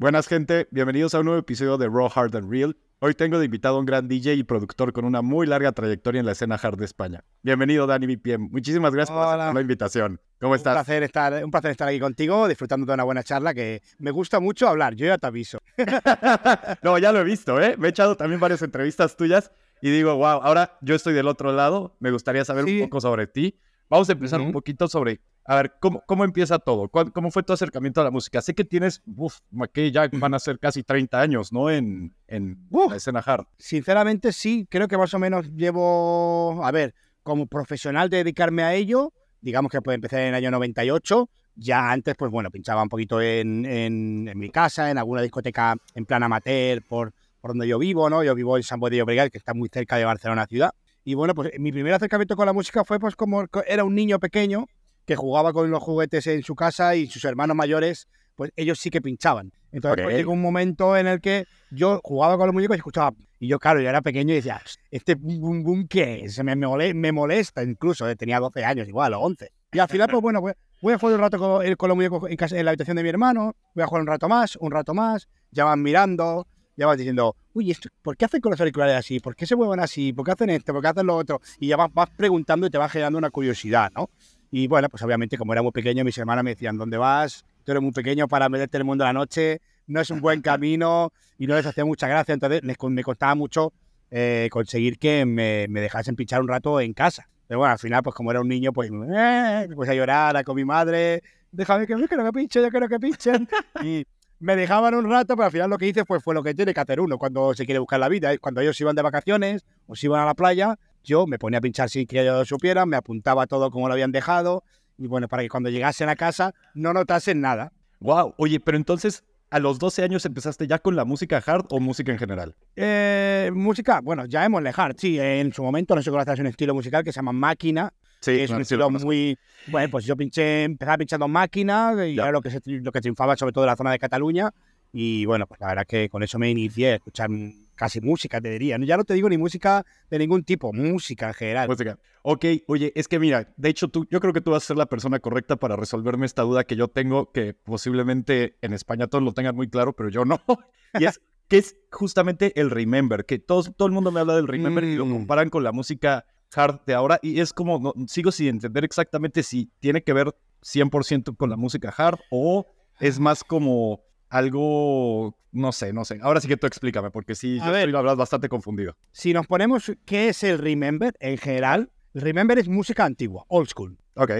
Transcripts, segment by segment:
Buenas gente, bienvenidos a un nuevo episodio de Raw Hard and Real. Hoy tengo de invitado a un gran DJ y productor con una muy larga trayectoria en la escena hard de España. Bienvenido Dani BPM, muchísimas gracias por Hola. la invitación. ¿Cómo Un estás? placer, estar, un placer estar aquí contigo, disfrutando de una buena charla que me gusta mucho hablar, yo ya te aviso. no, ya lo he visto, ¿eh? Me he echado también varias entrevistas tuyas y digo, wow, ahora yo estoy del otro lado, me gustaría saber Sí. un poco sobre ti. Vamos a empezar un Ujú. poquito sobre, a ver, ¿cómo, cómo empieza todo? ¿Cuál- ¿Cómo fue tu acercamiento a la música? Sé que tienes, uff, que ya van a ser casi 30 años, ¿no? En, en Uf. la escena hard. Sinceramente sí, creo que más o menos llevo, a ver, como profesional de dedicarme a ello, digamos que pues empecé en el año 98, ya antes pues bueno, pinchaba un poquito en, en- en mi casa, en alguna discoteca en plan amateur por, por donde yo vivo, ¿no? Yo vivo en San Boi de Llobregat, que está muy cerca de Barcelona ciudad. Y bueno, pues mi primer acercamiento con la música fue pues como co- era un niño pequeño que jugaba con los juguetes en su casa y sus hermanos mayores, pues ellos sí que pinchaban. Entonces pues, Ok. llegó un momento en el que yo jugaba con los muñecos y escuchaba. Y yo, claro, yo era pequeño y decía, ¿este bum bum bum qué es? Me, me, mole- me molesta incluso, eh, tenía 12 años igual, o 11. Y al final, pues bueno, pues, voy a jugar un rato con, eh, con los muñecos en, casa, en la habitación de mi hermano, voy a jugar un rato más, un rato más, ya van mirando, ya van diciendo, uy, esto, ¿por qué hacen con los auriculares así? ¿Por qué se mueven así? ¿Por qué hacen esto? ¿Por qué hacen lo otro? Y ya vas, vas preguntando y te va generando una curiosidad, ¿no? Y bueno, pues obviamente como era muy pequeño, mis hermanas me decían, ¿dónde vas? Tú eres muy pequeño para meterte en el mundo de la noche, no es un buen camino y no les hacía mucha gracia, entonces les, me costaba mucho eh, conseguir que me, me dejasen pinchar un rato en casa. Pero bueno, al final, pues como era un niño, pues, eh, pues a llorar a con mi madre, déjame que, yo quiero que pinche, yo quiero que pinchen. Y me dejaban un rato, pero al final lo que hice pues, fue lo que tiene que hacer uno cuando se quiere buscar la vida. Es cuando ellos iban de vacaciones o se iban a la playa, yo me ponía a pinchar sin que ellos lo supieran, me apuntaba todo como lo habían dejado y bueno, para que cuando llegasen a casa no notasen nada. Wow, oye, pero entonces, ¿a los 12 años empezaste ya con la música hard o música en general? Eh, música, bueno, ya hemos lejado, sí, en su momento no sé conoces un estilo musical que se llama Máquina, Sí, que es un estilo muy... Bueno, pues yo pinché, empezaba pinchando Máquina y Ya. era lo que, se, lo que triunfaba sobre todo en la zona de Cataluña y bueno, pues la verdad que con eso me inicié a escuchar casi música, te diría. Ya no te digo ni música de ningún tipo, música en general. Música. Ok, oye, es que mira, de hecho, tú, yo creo que tú vas a ser la persona correcta para resolverme esta duda que yo tengo, que posiblemente en España todos lo tengan muy claro, pero yo no. Y es que es justamente el remember, que todos, todo el mundo me habla del remember y lo Mm. comparan con la música hard de ahora. Y es como, no, sigo sin entender exactamente si tiene que ver 100% con la música hard o es más como algo, no sé, no sé. Ahora sí que tú explícame, porque sí, A yo ver. estoy, bastante confundido. Si nos ponemos qué es el Remember en general, el Remember es música antigua, old school. Ok,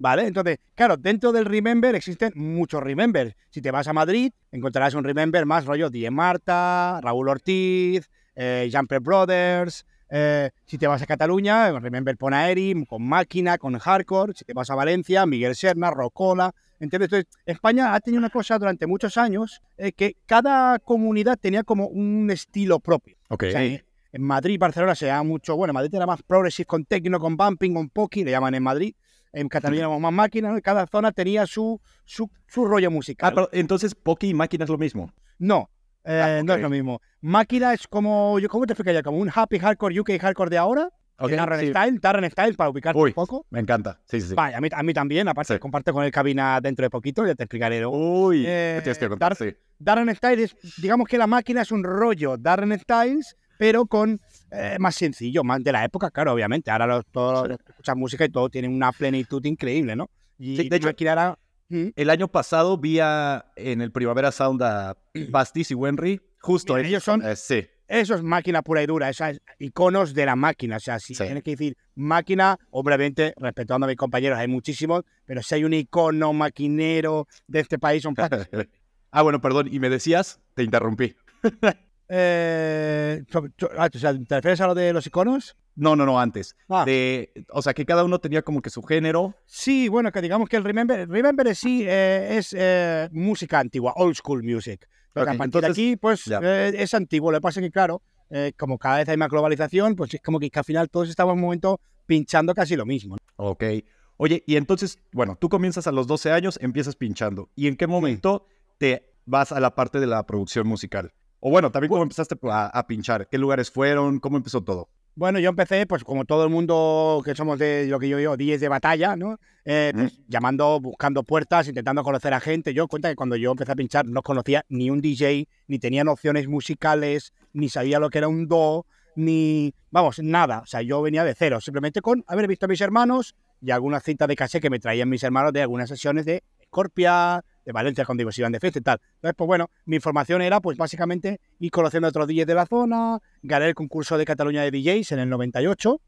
¿Vale? Entonces, claro, dentro del Remember existen muchos Remember. Si te vas a Madrid, encontrarás un Remember más rollo Die Marta, Raúl Ortiz, eh, Jumper Brothers. Eh, si te vas a Cataluña, Remember Ponaeri, con Máquina, con Hardcore. Si te vas a Valencia, Miguel Serna, Rocola. ¿Entiendes? Entonces, España ha tenido una cosa durante muchos años eh, que cada comunidad tenía como un estilo propio. ok. O sea, en- Madrid Barcelona se llama mucho, bueno, en Madrid era más progressive con techno, con bumping, con poki, le llaman en Madrid. En Cataluña éramos más máquinas, ¿no? Y cada zona tenía su, su, su rollo Ah, musical. pero entonces Poki y Máquina es lo mismo. No, eh, Ah, no ok. es lo mismo. Máquina es como, ¿cómo te explicaría? Como un happy hardcore UK hardcore de ahora. Ok, Darren sí. Style, Darren Style, para ubicarte Uy. un poco. Me encanta. Sí, sí, sí. Vale, a mí, a mí también, aparte Sí. comparto con el cabina dentro de poquito, ya te explicaré. Uy, Eh, ¿qué tienes que contar? Dar- Sí. Darren Styles, es- digamos que la máquina es un rollo Darren Styles, pero con eh, más sencillo, más de la época, claro, obviamente. Ahora los, todos Sí. escuchan música y todo tiene una plenitud increíble, ¿no? Y de hecho- máquina era- ¿Mm? El año pasado vi a- en el Primavera Sound a Bastis y Wenry. Justo Mira, ellos son- eh, sí. Eso es máquina pura y dura, esos iconos de la máquina. O sea, si Sí. tienes que decir máquina, obviamente, respetando a mis compañeros, hay muchísimos, pero si hay un icono maquinero de este país, son ah, bueno, perdón. Y me decías, te interrumpí. Eh, ah, ¿Te refieres a lo de los iconos? No, no, no, antes. Ah. De, o sea, que cada uno tenía como que su género. Sí, bueno, que digamos que el Remember, Remember sí eh, es eh, música antigua, old school music. Pero Ok, a partir entonces- de aquí, pues eh, es antiguo. Lo que pasa es que, claro, como cada vez hay más globalización, pues es como que, que al final todos estamos en un momento pinchando casi lo mismo. Ok. Oye, y entonces, bueno, tú comienzas a los 12 años, empiezas pinchando. ¿Y en qué momento te vas a la parte de la producción musical? O bueno, también cómo empezaste a, a pinchar. ¿Qué lugares fueron? ¿Cómo empezó todo? Bueno, yo empecé, pues como todo el mundo que somos de lo que yo digo, 10 de batalla, ¿no? Eh, pues, llamando, buscando puertas, intentando conocer a gente. Yo cuenta que cuando yo empecé a pinchar no conocía ni un DJ, ni tenía nociones musicales, ni sabía lo que era un do, ni, vamos, nada. O sea, yo venía de cero, simplemente con haber visto a mis hermanos y algunas cintas de cassette que me traían mis hermanos de algunas sesiones de Scorpia, de Valencia cuando iban de fiesta y tal. Entonces, pues bueno, mi información era pues básicamente ir conociendo a otros DJs de la zona, gané el concurso de Cataluña de DJs en el 98.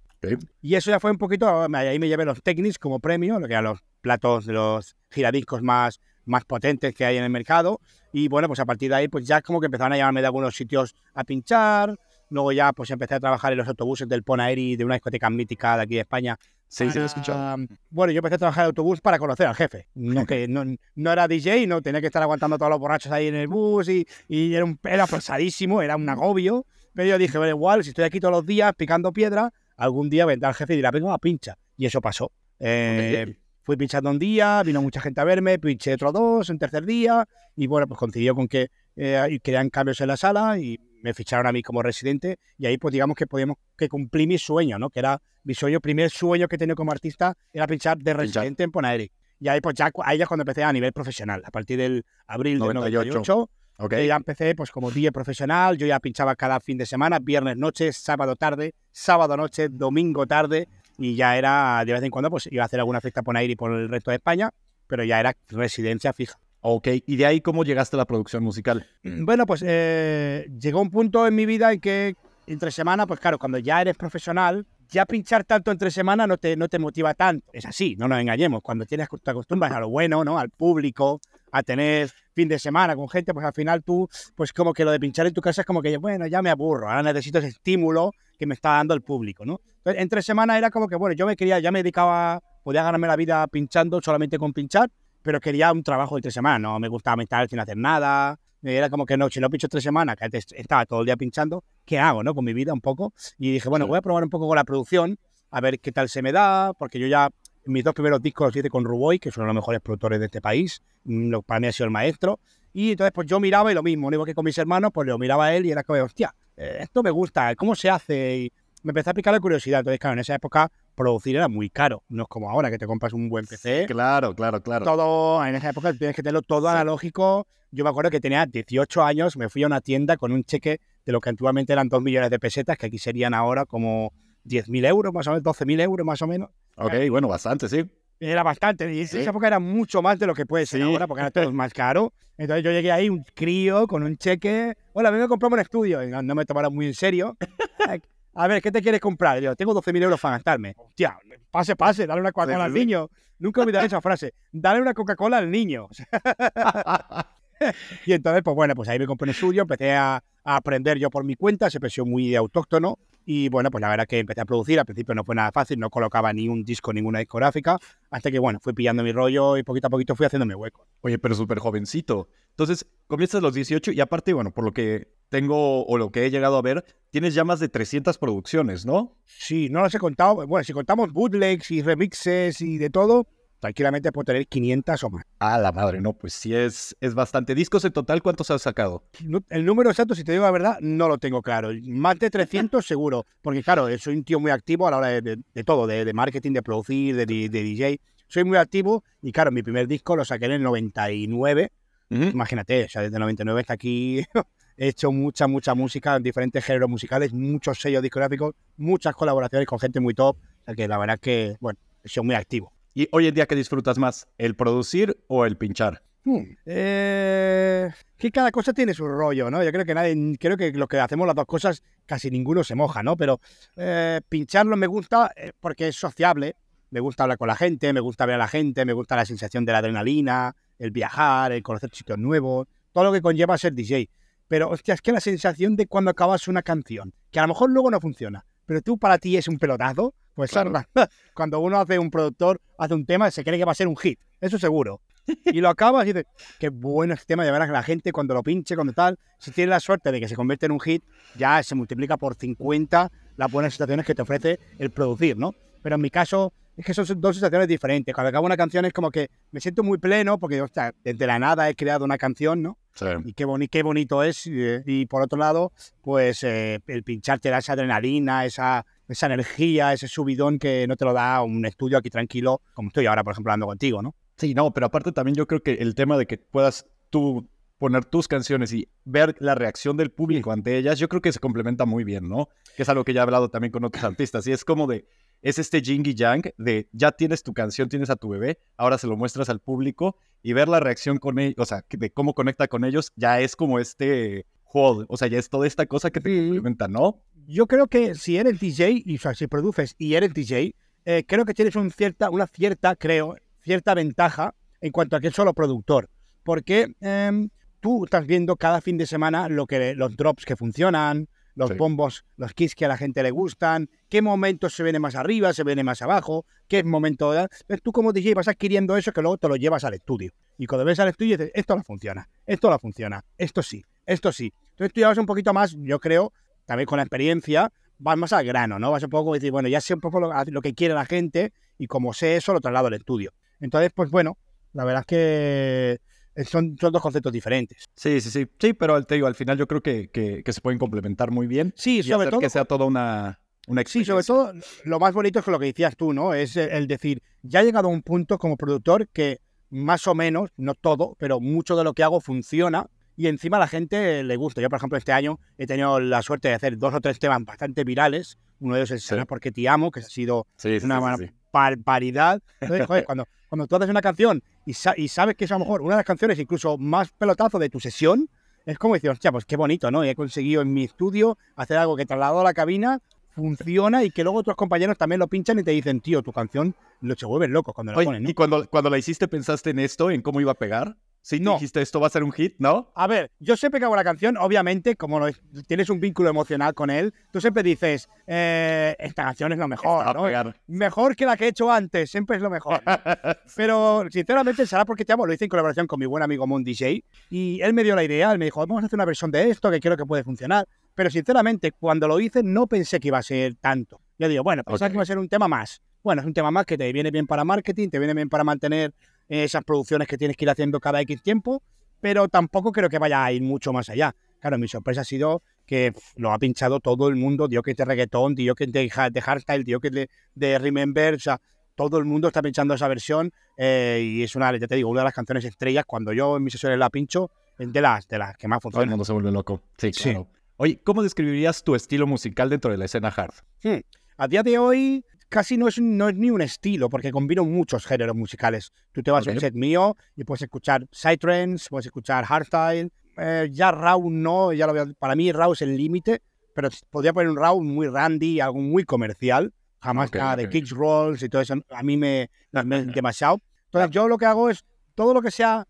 Y eso ya fue un poquito, ahí me llevé los Technics como premio, lo que eran los platos de los giradiscos más, más potentes que hay en el mercado. Y bueno, pues a partir de ahí, pues ya como que empezaron a llamarme de algunos sitios a pinchar. Luego ya pues empecé a trabajar en los autobuses del Ponaeri, de una discoteca mítica de aquí de España, Sí, sí, lo Bueno, yo empecé a trabajar en autobús para conocer al jefe. No, que no, no, era DJ, no tenía que estar aguantando a todos los borrachos ahí en el bus y, y era, un, era pesadísimo, era un agobio. Pero yo dije, bueno, igual, si estoy aquí todos los días picando piedra, algún día vendrá el jefe y dirá, venga, pincha. Y eso pasó. Eh, fui pinchando un día, vino mucha gente a verme, pinché otro dos, un tercer día, y bueno, pues coincidió con que eh, querían cambios en la sala y me ficharon a mí como residente y ahí pues digamos que podíamos que cumplí mi sueño, ¿no? Que era mi sueño, primer sueño que tenía como artista era pinchar de residente en Ponaeri. Y ahí pues ya, ahí ya cuando empecé a nivel profesional, a partir del abril de 98. Okay. Ya empecé pues como DJ profesional, yo ya pinchaba cada fin de semana, viernes noche, sábado tarde, sábado noche, domingo tarde y ya era de vez en cuando pues iba a hacer alguna fiesta Ponaeri por el resto de España, pero ya era residencia fija. Ok, ¿y de ahí cómo llegaste a la producción musical? Mm, bueno, pues eh, llegó un punto en mi vida en que entre semana, pues claro, cuando ya eres profesional, ya pinchar tanto entre semana no te, no te motiva tanto. Es así, no nos engañemos. Cuando tienes, te acostumbras a lo bueno, ¿no? Al público, a tener fin de semana con gente, pues al final tú, pues como que lo de pinchar en tu casa es como que, bueno, ya me aburro, ahora necesito ese estímulo que me está dando el público, ¿no? Entonces, entre semana era como que, bueno, yo me quería, ya me dedicaba, podía ganarme la vida pinchando solamente con pinchar, pero quería un trabajo de tres semanas, no me gustaba estar sin hacer nada. Era como que no, si no pincho tres semanas, que estaba todo el día pinchando, ¿qué hago, no? Con mi vida un poco. Y dije, bueno, voy a probar un poco con la producción, a ver qué tal se me da, porque yo ya mis dos primeros discos los hice con Ruboy, que son los mejores productores de este país, mm, para mí ha sido el maestro. Y entonces, pues yo miraba y lo mismo, no que con mis hermanos, pues lo miraba a él y era como, hostia, eh, esto me gusta, ¿cómo se hace? Y me empecé a picar la curiosidad. Entonces, claro, en esa época producir era muy caro. No es como ahora que te compras un buen PC. Claro, claro, claro. Todo, en esa época tienes que tenerlo todo analógico. Yo me acuerdo que tenía 18 años, me fui a una tienda con un cheque de lo que antiguamente eran 2 millones de pesetas, que aquí serían ahora como 10.000 euros, más o menos, 12.000 euros más o menos. Ok, bueno, bastante, sí. Era bastante. Y en esa época era mucho más de lo que puede ser ahora, porque ahora todo es más caro. Entonces yo llegué ahí, un crío, con un cheque. Hola, vengo a comprarme un estudio. Y no, me tomaron muy en serio. A ver, ¿qué te quieres comprar? Yo, tengo 12.000 euros para gastarme. Hostia, pase, pase, dale una Coca-Cola al niño. Nunca olvidaré esa frase. Dale una Coca-Cola al niño. y entonces, pues bueno, pues ahí me compré un estudio, empecé a, aprender yo por mi cuenta, se pensó muy autóctono. Y bueno, pues la verdad que empecé a producir. Al principio no fue nada fácil, no colocaba ni un disco, ninguna discográfica. Hasta que, bueno, fui pillando mi rollo y poquito a poquito fui haciéndome hueco. Oye, pero súper jovencito. Entonces, comienzas a los 18 y aparte, bueno, por lo que tengo o lo que he llegado a ver, tienes ya más de 300 producciones, ¿no? Sí, no las he contado. Bueno, si contamos bootlegs y remixes y de todo, tranquilamente puedo tener 500 o más. Ah, la madre, no, pues sí es, es bastante. ¿Discos en total cuántos has sacado? El número exacto, si te digo la verdad, no lo tengo claro. Más de 300 seguro, porque claro, soy un tío muy activo a la hora de, todo, de, marketing, de producir, de, DJ. Soy muy activo y claro, mi primer disco lo saqué en el 99. Imagínate, o sea, desde el 99 hasta aquí he hecho mucha, mucha música en diferentes géneros musicales, muchos sellos discográficos, muchas colaboraciones con gente muy top. O sea que la verdad es que, bueno, he sido muy activo. ¿Y hoy en día qué disfrutas más? ¿El producir o el pinchar? Hmm, eh, que cada cosa tiene su rollo, ¿no? Yo creo que nadie, creo que lo que hacemos las dos cosas, casi ninguno se moja, ¿no? Pero eh, pincharlo me gusta eh, porque es sociable, me gusta hablar con la gente, me gusta ver a la gente, me gusta la sensación de la adrenalina, el viajar, el conocer sitios nuevos, todo lo que conlleva ser DJ. Pero, hostia, es que la sensación de cuando acabas una canción, que a lo mejor luego no funciona, pero tú para ti es un pelotazo, pues claro. cuando uno hace un productor, hace un tema, se cree que va a ser un hit, eso seguro. Y lo acabas y dices, qué bueno este tema, de verdad que la gente cuando lo pinche, cuando tal, si tiene la suerte de que se convierte en un hit, ya se multiplica por 50 las buenas situaciones que te ofrece el producir, ¿no? Pero en mi caso, es que son dos situaciones diferentes. Cuando acabo una canción es como que me siento muy pleno porque, desde la nada he creado una canción, ¿no? Y qué, qué bonito es. Y, por otro lado, pues eh, el pinchar te da esa adrenalina, esa, esa energía, ese subidón que no te lo da un estudio aquí tranquilo, como estoy ahora, por ejemplo, hablando contigo, ¿no? Sí, no, pero aparte también yo creo que el tema de que puedas tú poner tus canciones y ver la reacción del público ante ellas, yo creo que se complementa muy bien, ¿no? Que es algo que ya he hablado también con otros artistas. Y es como de, es este jing y yang de ya tienes tu canción, tienes a tu bebé, ahora se lo muestras al público y ver la reacción con ellos, o sea, de cómo conecta con ellos, ya es como este juego, o sea, ya es toda esta cosa que te complementa, ¿no? Yo creo que si eres DJ, y o sea, si produces y eres DJ, eh, creo que tienes un cierta, una cierta, creo, cierta ventaja en cuanto a que es solo productor. Porque em, tú estás viendo cada fin de semana lo que, los drops que funcionan, los bombos, los kits que a la gente le gustan, qué momentos se viene más arriba, se viene más abajo, qué momento... Entonces tú como DJ vas adquiriendo eso que luego te lo llevas al estudio. Y cuando ves al estudio dices, esto no funciona, esto no funciona, esto sí, esto sí. Entonces tú ya vas un poquito más, yo creo, también con la experiencia, vas más al grano, ¿no? Vas un poco a decir, bueno, ya sé un poco lo, lo que quiere la gente y como sé eso, lo traslado al estudio. Entonces, pues bueno, la verdad es que son, son, dos conceptos diferentes. Sí, sí, sí. Sí, pero te digo, al final yo creo que, que, se pueden complementar muy bien. Sí, sobre todo. Que sea toda una, una Sí, sobre todo, lo más bonito es que lo que decías tú, ¿no? Es el decir, ya he llegado a un punto como productor que más o menos, no todo, pero mucho de lo que hago funciona y encima a la gente le gusta. Yo, por ejemplo, este año he tenido la suerte de hacer dos o tres temas bastante virales. Uno de ellos es Será porque te amo, que ha sido una barbaridad. Entonces, joder, cuando, cuando tú haces una canción y, y, sabes que es a lo mejor una de las canciones incluso más pelotazo de tu sesión, es como decir, hostia, pues qué bonito, ¿no? Y he conseguido en mi estudio hacer algo que trasladado a la cabina funciona y que luego otros compañeros también lo pinchan y te dicen, tío, tu canción lo se vuelve loco cuando la ponen. ¿Y cuando, cuando la hiciste pensaste en esto, en cómo iba a pegar? Sí, no. dijiste esto va a ser un hit, ¿no? A ver, yo siempre que hago la canción, obviamente, como tienes un vínculo emocional con él, tú siempre dices, eh, esta canción es lo mejor, ¿no? Mejor que la que he hecho antes, siempre es lo mejor. Pero, sinceramente, será porque te amo, lo hice en colaboración con mi buen amigo Moon DJ, y él me dio la idea, él me dijo, vamos a hacer una versión de esto que creo que puede funcionar. Pero, sinceramente, cuando lo hice, no pensé que iba a ser tanto. Yo digo, bueno, pensaba que iba a ser un tema más. Bueno, es un tema más que te viene bien para marketing, te viene bien para mantener esas producciones que tienes que ir haciendo cada X tiempo, pero tampoco creo que vaya a ir mucho más allá. Claro, mi sorpresa ha sido que lo ha pinchado todo el mundo, dio que de reggaetón, dio que de, de hardstyle, dio que de, de remember, o sea, todo el mundo está pinchando esa versión eh, y es una, ya te digo, una de las canciones estrellas. Cuando yo en mis sesiones la pincho, es de las, de las que más funcionan. Todo el mundo se vuelve loco. Sí, claro. Oye, ¿cómo describirías tu estilo musical dentro de la escena hard? Hmm. A día de hoy, casi no es, no es ni un estilo, porque combino muchos géneros musicales. Tú te vas a un set mío y puedes escuchar psytrance, puedes escuchar hardstyle. Eh, ya Raw no, ya lo veo, para mí Raw es el límite, pero podría poner un Raw muy randy, algo muy comercial. Jamás nada de kicks rolls y todo eso. A mí me, me demasiado. Entonces yo lo que hago es todo lo que sea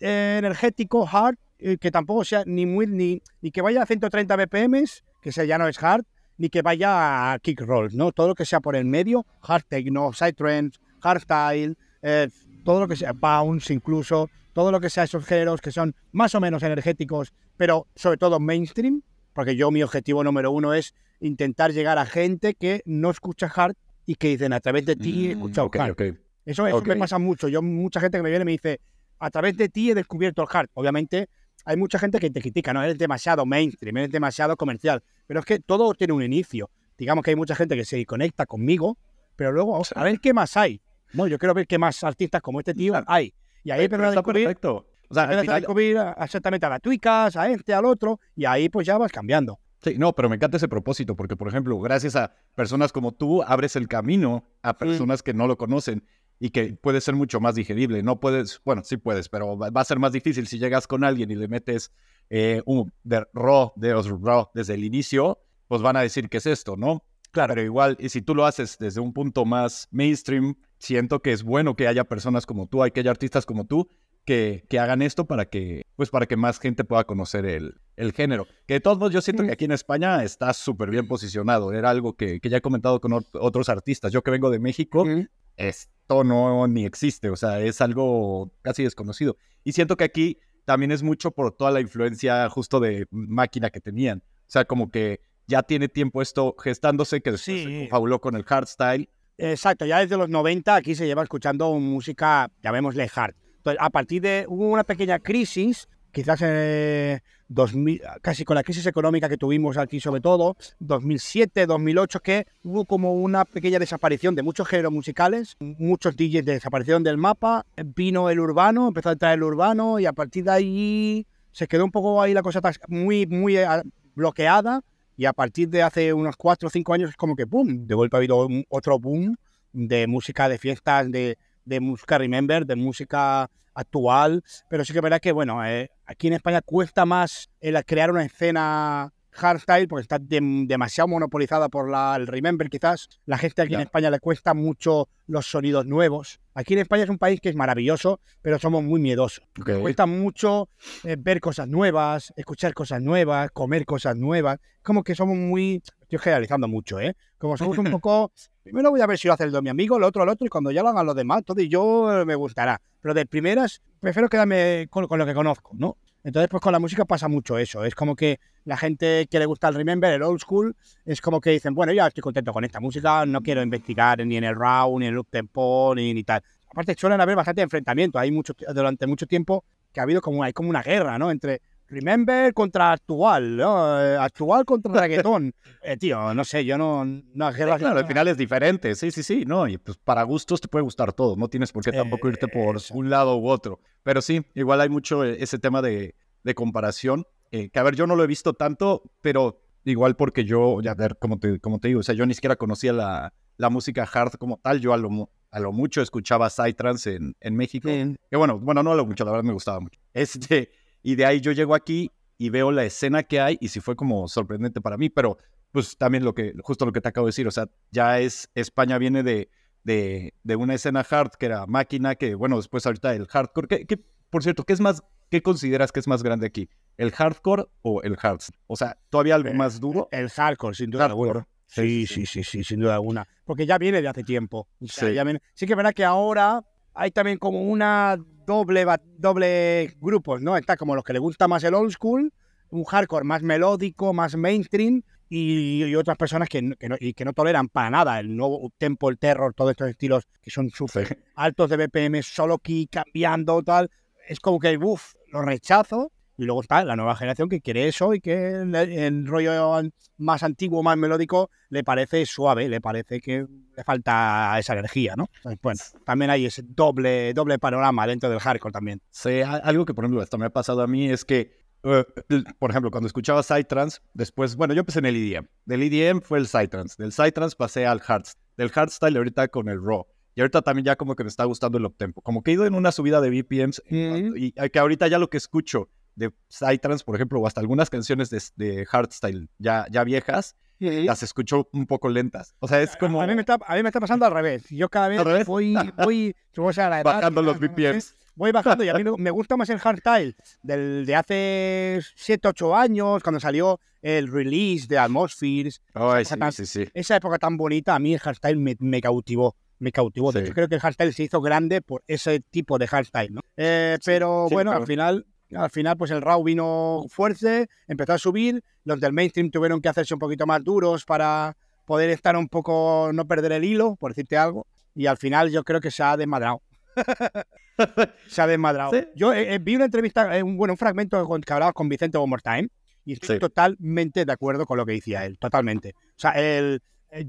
energético, hard, eh, que tampoco sea ni muy ni, ni que vaya a 130 BPM, que sea ya no es hard, ni que vaya a kick rolls, ¿no? Todo lo que sea por el medio, hard techno, psytrance, hardstyle, eh, todo lo que sea bounce incluso, todo lo que sea esos géneros que son más o menos energéticos, pero sobre todo mainstream, porque yo mi objetivo número uno es intentar llegar a gente que no escucha hard y que dicen a través de ti he mm, escuchado hard. Eso, eso me pasa mucho. Yo mucha gente que me viene me dice a través de ti he descubierto el hard. Obviamente hay mucha gente que te critica, ¿no? Eres demasiado mainstream, eres demasiado comercial. Pero es que todo tiene un inicio. Digamos que hay mucha gente que se conecta conmigo, pero luego a ver qué más hay. No, yo quiero ver qué más artistas como este tío hay. Y ahí pero a descubrir, perfecto. O sea, a descubrir exactamente a las tuicas, a este, al otro, y ahí pues ya vas cambiando. Sí, no, pero me encanta ese propósito, porque por ejemplo, gracias a personas como tú, abres el camino a personas que no lo conocen y que puede ser mucho más digerible. No puedes, bueno, sí puedes, pero va a ser más difícil si llegas con alguien y le metes eh, un de raw, de raw desde el inicio, pues van a decir qué es esto, ¿no? Claro. Pero igual, y si tú lo haces desde un punto más mainstream, siento que es bueno que haya personas como tú, hay que haya artistas como tú que, que, hagan esto para que, pues para que más gente pueda conocer el, el género. Que de todos modos yo siento que aquí en España está súper bien posicionado. Era algo que, que, ya he comentado con otros artistas. Yo que vengo de México, esto no ni existe, o sea, es algo casi desconocido. Y siento que aquí también es mucho por toda la influencia justo de máquina que tenían. O sea, como que ya tiene tiempo esto gestándose, que después se confabuló con el hardstyle. Exacto, ya desde los 90 aquí se lleva escuchando música, llamémosle hard. Entonces, a partir de hubo una pequeña crisis, quizás eh, 2000, casi con la crisis económica que tuvimos aquí sobre todo, 2007, 2008, que hubo como una pequeña desaparición de muchos géneros musicales, muchos DJs desaparecieron del mapa, vino el urbano, empezó a entrar el urbano y a partir de ahí se quedó un poco ahí la cosa muy, muy eh, bloqueada y a partir de hace unos 4 o 5 años es como que ¡pum! De golpe ha habido otro boom de música, de fiestas, de, de música Remember, de música actual, pero sí que es verdad que, bueno, eh, aquí en España cuesta más el crear una escena hardstyle porque está demasiado monopolizada por la, el Remember quizás. La gente aquí en España le cuesta mucho los sonidos nuevos. Aquí en España es un país que es maravilloso, pero somos muy miedosos. Cuesta mucho eh, ver cosas nuevas, escuchar cosas nuevas, comer cosas nuevas. Como que somos muy... Estoy generalizando mucho, ¿eh? Como somos un poco... Primero voy a ver si lo hace el de mi amigo, el otro el otro, y cuando ya lo hagan los demás, todo y yo eh, me gustará. Pero de primeras, prefiero quedarme con, con lo que conozco, ¿no? Entonces, pues con la música pasa mucho eso. Es como que la gente que le gusta el Remember, el Old School, es como que dicen, bueno, ya estoy contento con esta música, no quiero investigar ni en el Raw, ni en el Up Tempo, ni, ni tal. Aparte, suelen haber bastante enfrentamientos. Hay mucho, durante mucho tiempo que ha habido como, hay como una guerra, ¿no? Entre Remember contra actual, ¿no? Eh, actual contra reggaetón. Eh, tío, no sé, yo no... no claro, al final es diferente, sí, sí, sí, ¿no? Y pues para gustos te puede gustar todo, no tienes por qué tampoco irte por un lado u otro. Pero sí, igual hay mucho eh, ese tema de, de comparación, que a ver, yo no lo he visto tanto, pero igual porque yo, ya ver, como te, como te digo, o sea, yo ni siquiera conocía la, la música hard como tal, yo a lo, a lo mucho escuchaba Psytrance en, en México, que bueno, bueno, no a lo mucho, la verdad me gustaba mucho. Este... Y de ahí yo llego aquí y veo la escena que hay y sí fue como sorprendente para mí, pero pues también lo que, justo lo que te acabo de decir, o sea, ya es, España viene de, de, de una escena hard que era máquina, que bueno, después ahorita el hardcore, que, por cierto, ¿qué es más, qué consideras que es más grande aquí? ¿El hardcore o el hard? O sea, ¿todavía algo más duro? El hardcore, sin duda alguna. Sí, sí, sí, sí, sin duda alguna. Porque ya viene de hace tiempo. sí. Ya sí que es verdad que ahora hay también como una doble, doble grupos, ¿no? Está como los que le gusta más el old school, un hardcore más melódico, más mainstream, y, otras personas que, que, no, y que no toleran para nada el nuevo tempo, el terror, todos estos estilos que son súper altos de BPM, solo aquí cambiando, tal. Es como que, uff, lo rechazo y luego está la nueva generación que quiere eso y que el, rollo más antiguo, más melódico, le parece suave, le parece que le falta esa energía, ¿no? Bueno, también hay ese doble, doble panorama dentro del hardcore también. Sí, algo que por ejemplo esto me ha pasado a mí es que, eh, por ejemplo, cuando escuchaba Psytrance, después, bueno, yo empecé en el EDM. Del EDM fue el Psytrance, del Psytrance pasé al Hardstyle, del Hardstyle ahorita con el Raw. Y ahorita también ya como que me está gustando el uptempo. Como que he ido en una subida de BPMs y que ahorita ya lo que escucho de Psytrance, por ejemplo, o hasta algunas canciones de, de hardstyle ya, ya viejas, las escucho un poco lentas. O sea, es como... A mí me está, a mí me está pasando al revés. Yo cada vez voy, voy, bajando los BPMs. Voy bajando y a mí me gusta más el hardstyle del de hace 7, 8 años, cuando salió el release de Atmospheres. Oh, esa, sí, sí, esa época tan bonita, a mí el hardstyle me, me cautivó me cautivó. De hecho, creo que el hardstyle se hizo grande por ese tipo de hardstyle, ¿no? Eh, pero bueno, al final al final, pues el RAW vino fuerte, empezó a subir, los del mainstream tuvieron que hacerse un poquito más duros para poder estar un poco, no perder el hilo, por decirte algo, y al final yo creo que se ha desmadrado. se ha desmadrado. Yo eh, eh, vi una entrevista, eh, un, bueno, un fragmento que hablaba con Vicente One More Time, y estoy totalmente de acuerdo con lo que decía él, totalmente. O sea, el,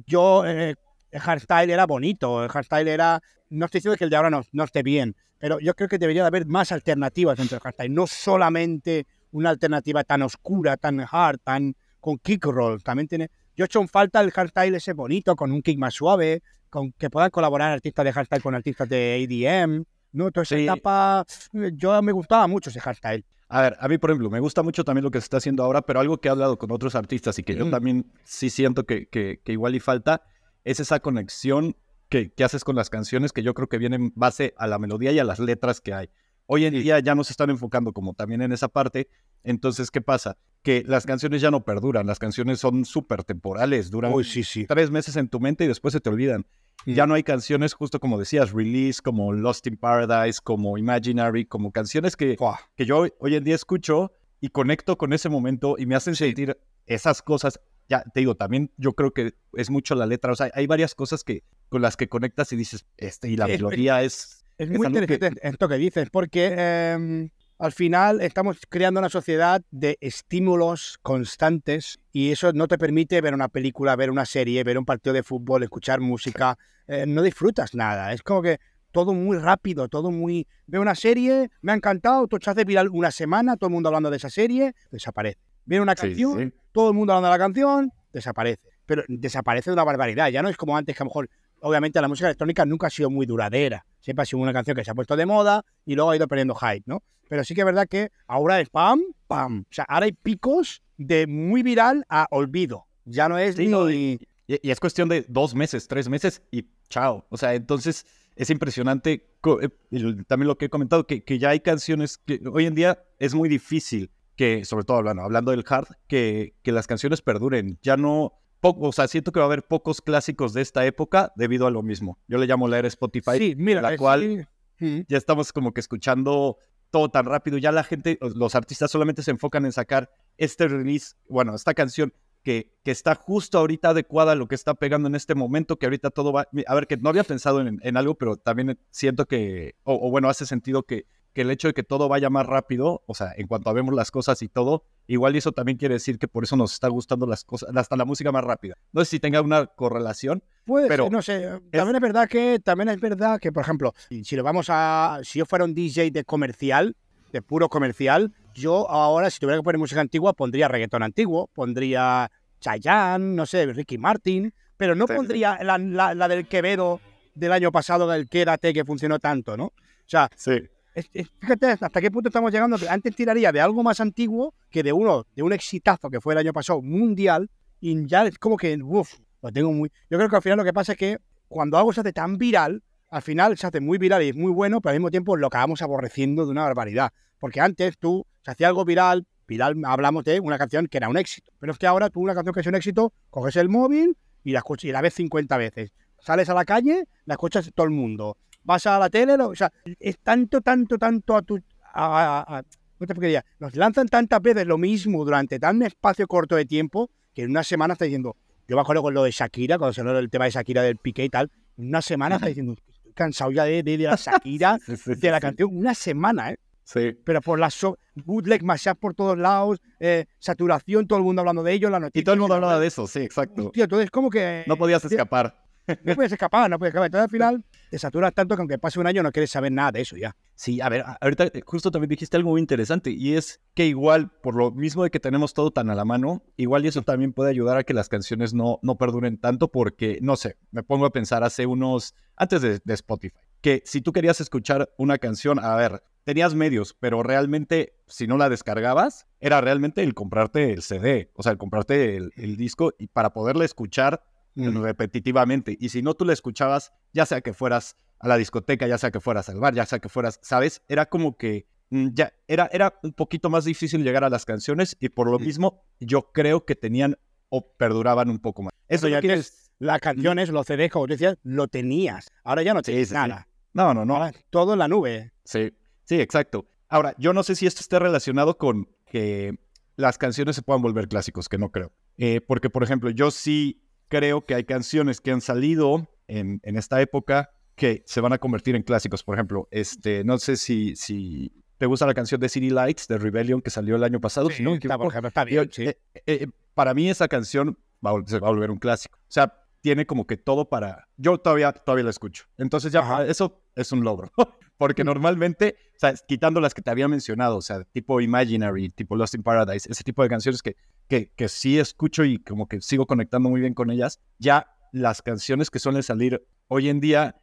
yo, el hardstyle era bonito, el hardstyle era, no estoy diciendo que el de ahora no, no esté bien, pero yo creo que debería de haber más alternativas dentro del hardstyle, no solamente una alternativa tan oscura, tan hard, tan con kick roll. También tiene. Yo he hecho en falta el hardstyle ese bonito, con un kick más suave, con que puedan colaborar artistas de hardstyle con artistas de ADM. ¿no? Toda esa etapa, yo me gustaba mucho ese hardstyle. A ver, a mí, por ejemplo, me gusta mucho también lo que se está haciendo ahora, pero algo que he hablado con otros artistas y que yo mm. también sí siento que, que, que igual y falta, es esa conexión que, haces con las canciones que yo creo que vienen base a la melodía y a las letras que hay. Hoy en día ya no se están enfocando como también en esa parte. Entonces, ¿qué pasa? Que las canciones ya no perduran. Las canciones son súper temporales. Duran tres meses en tu mente y después se te olvidan. Ya no hay canciones, justo como decías, Release, como Lost in Paradise, como Imaginary, como canciones que, que yo hoy en día escucho y conecto con ese momento y me hacen sentir esas cosas ya te digo, también yo creo que es mucho la letra. O sea, hay varias cosas que con las que conectas y dices, este, y la melodía es. Es, muy interesante esto que dices, porque em, al final estamos creando una sociedad de estímulos constantes y eso no te permite ver una película, ver una serie, ver un partido de fútbol, escuchar música. Eh, no disfrutas nada. Es como que todo muy rápido, todo muy... Veo una serie, me ha encantado, todo se hace viral una semana, todo el mundo hablando de esa serie, desaparece. Viene una canción, todo el mundo hablando de la canción, desaparece. Pero desaparece de una barbaridad. Ya no es como antes que a lo mejor obviamente la música electrónica nunca ha sido muy duradera. Siempre ha sido una canción que se ha puesto de moda y luego ha ido perdiendo hype, ¿no? Pero sí que es verdad que ahora es pam, pam. O sea, ahora hay picos de muy viral a olvido. Ya no es ni... Y, y, es cuestión de dos meses, tres meses y chao. O sea, entonces es impresionante. Eh, también lo que he comentado, que, que ya hay canciones que hoy en día es muy difícil que, sobre todo hablando, hablando del hard, que, que las canciones perduren. Ya no, o sea, siento que va a haber pocos clásicos de esta época debido a lo mismo. Yo le llamo la era Spotify, sí, mira, la cual ya estamos como que escuchando todo tan rápido. Ya la gente, los artistas solamente se enfocan en sacar este release, bueno, esta canción que, que está justo ahorita adecuada a lo que está pegando en este momento, que ahorita todo va... A ver, que no había pensado en, en algo, pero también siento que, o bueno, hace sentido que que el hecho de que todo vaya más rápido, o sea, en cuanto a vemos las cosas y todo, igual eso también quiere decir que por eso nos está gustando las cosas, hasta la música más rápida. No sé si tenga una correlación. Puede pero no sé. También es... verdad que, también es verdad que, por ejemplo, si lo vamos a, si yo fuera un DJ de comercial, de puro comercial, yo ahora si tuviera que poner música antigua pondría reggaetón antiguo, pondría Chayanne, no sé, Ricky Martin, pero no pondría La, la, del Quevedo del año pasado, del Quédate, que funcionó tanto, ¿no? O sea, sí fíjate hasta qué punto estamos llegando. Antes tiraría de algo más antiguo que de uno, de un exitazo que fue el año pasado mundial, y ya es como que, uff, lo tengo muy. Yo creo que al final lo que pasa es que cuando algo se hace tan viral, al final se hace muy viral y es muy bueno, pero al mismo tiempo lo acabamos aborreciendo de una barbaridad. Porque antes tú, se hacía algo viral, viral hablamos de una canción que era un éxito. Pero es que ahora tú una canción que es un éxito, coges el móvil y la, y la ves 50 veces. Sales a la calle, la escuchas todo el mundo vas a la tele, o sea, es tanto, tanto, tanto a tu... A, no te nos lanzan tantas veces lo mismo durante tan espacio corto de tiempo que en una semana está diciendo, yo me acuerdo con lo de Shakira, cuando se habló del tema de Shakira del pique y tal, en una semana está diciendo, estoy cansado ya de, de, la Shakira, de la canción, una semana, ¿eh? Sí. Pero por las so bootleg, mashup por todos lados, eh, saturación, todo el mundo hablando de ello, la noticia. Y todo el mundo hablaba de eso, sí, exacto. Tío, entonces como que... No podías escapar. No puedes escapar, no puedes escapar. Entonces al final te saturas tanto que aunque pase un año no quieres saber nada de eso ya. Sí, a ver, ahorita eh, justo también dijiste algo muy interesante y es que igual, por lo mismo de que tenemos todo tan a la mano, igual y eso también puede ayudar a que las canciones no, no perduren tanto porque, no sé, me pongo a pensar hace unos, antes de, de Spotify, que si tú querías escuchar una canción, a ver, tenías medios, pero realmente si no la descargabas, era realmente el comprarte el CD, o sea, el comprarte el, el disco y para poderla escuchar Mm. repetitivamente. Y si no tú la escuchabas, ya sea que fueras a la discoteca, ya sea que fueras al bar, ya sea que fueras, ¿sabes? Era como que mm, ya era, era un poquito más difícil llegar a las canciones y por lo mismo yo creo que tenían o perduraban un poco más. Eso ya tienes las canciones, los CDs, como decías, lo tenías. Ahora ya no tienes nada. No, no, no. todo en la nube. Sí, sí, exacto. Ahora, yo no sé si esto esté relacionado con que las canciones se puedan volver clásicos, que no creo. Eh, porque, por ejemplo, yo sí creo que hay canciones que han salido en, en, esta época que se van a convertir en clásicos. Por ejemplo, este, no sé si, si te gusta la canción de City Lights de Rebellion que salió el año pasado. Sí, no, está, por ejemplo, está bien. Eh, eh, para mí esa canción va, se va a volver un clásico. O sea, tiene como que todo para... Yo todavía, todavía la escucho. Entonces ya eso es un logro. Porque normalmente, o sea, quitando las que te había mencionado, o sea, tipo Imaginary, tipo Lost in Paradise, ese tipo de canciones que, que, que sí escucho y como que sigo conectando muy bien con ellas, ya las canciones que suelen salir hoy en día,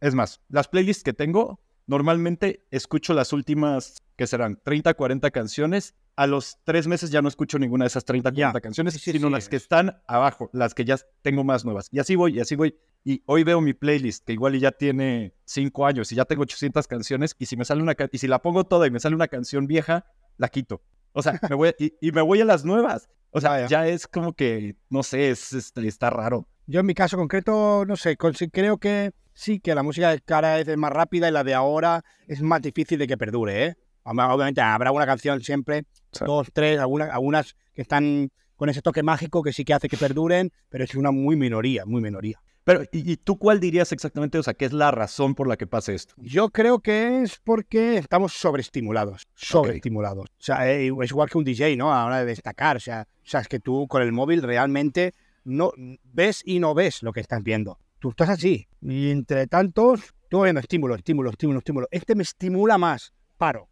es más, las playlists que tengo, normalmente escucho las últimas, que serán 30, 40 canciones a los tres meses ya no escucho ninguna de esas 30, 40 canciones, sino las que están abajo, las que ya tengo más nuevas. Y así voy, y así voy. Y hoy veo mi playlist, que igual ya tiene cinco años y ya tengo 800 canciones, y si me sale una y si la pongo toda y me sale una canción vieja, la quito. O sea, me voy, y, me voy a las nuevas. O sea, ya es como que, no sé, es, está raro. Yo en mi caso concreto, no sé, creo que sí, que la música de cara es más rápida y la de ahora es más difícil de que perdure, ¿eh? Obviamente habrá una canción siempre, dos, tres, algunas, algunas que están con ese toque mágico que sí que hace que perduren, pero es una muy minoría, muy minoría. Pero, ¿y, tú cuál dirías exactamente? O sea, ¿qué es la razón por la que pasa esto? Yo creo que es porque estamos sobreestimulados. Sobreestimulados. O sea, eh, es igual que un DJ, ¿no? A la hora de destacar. O sea, o sea, es que tú con el móvil realmente no ves y no ves lo que estás viendo. Tú estás así. Y entre tantos, tú viendo estímulo, estímulo, estímulo, estímulo. Este me estimula más. Paro.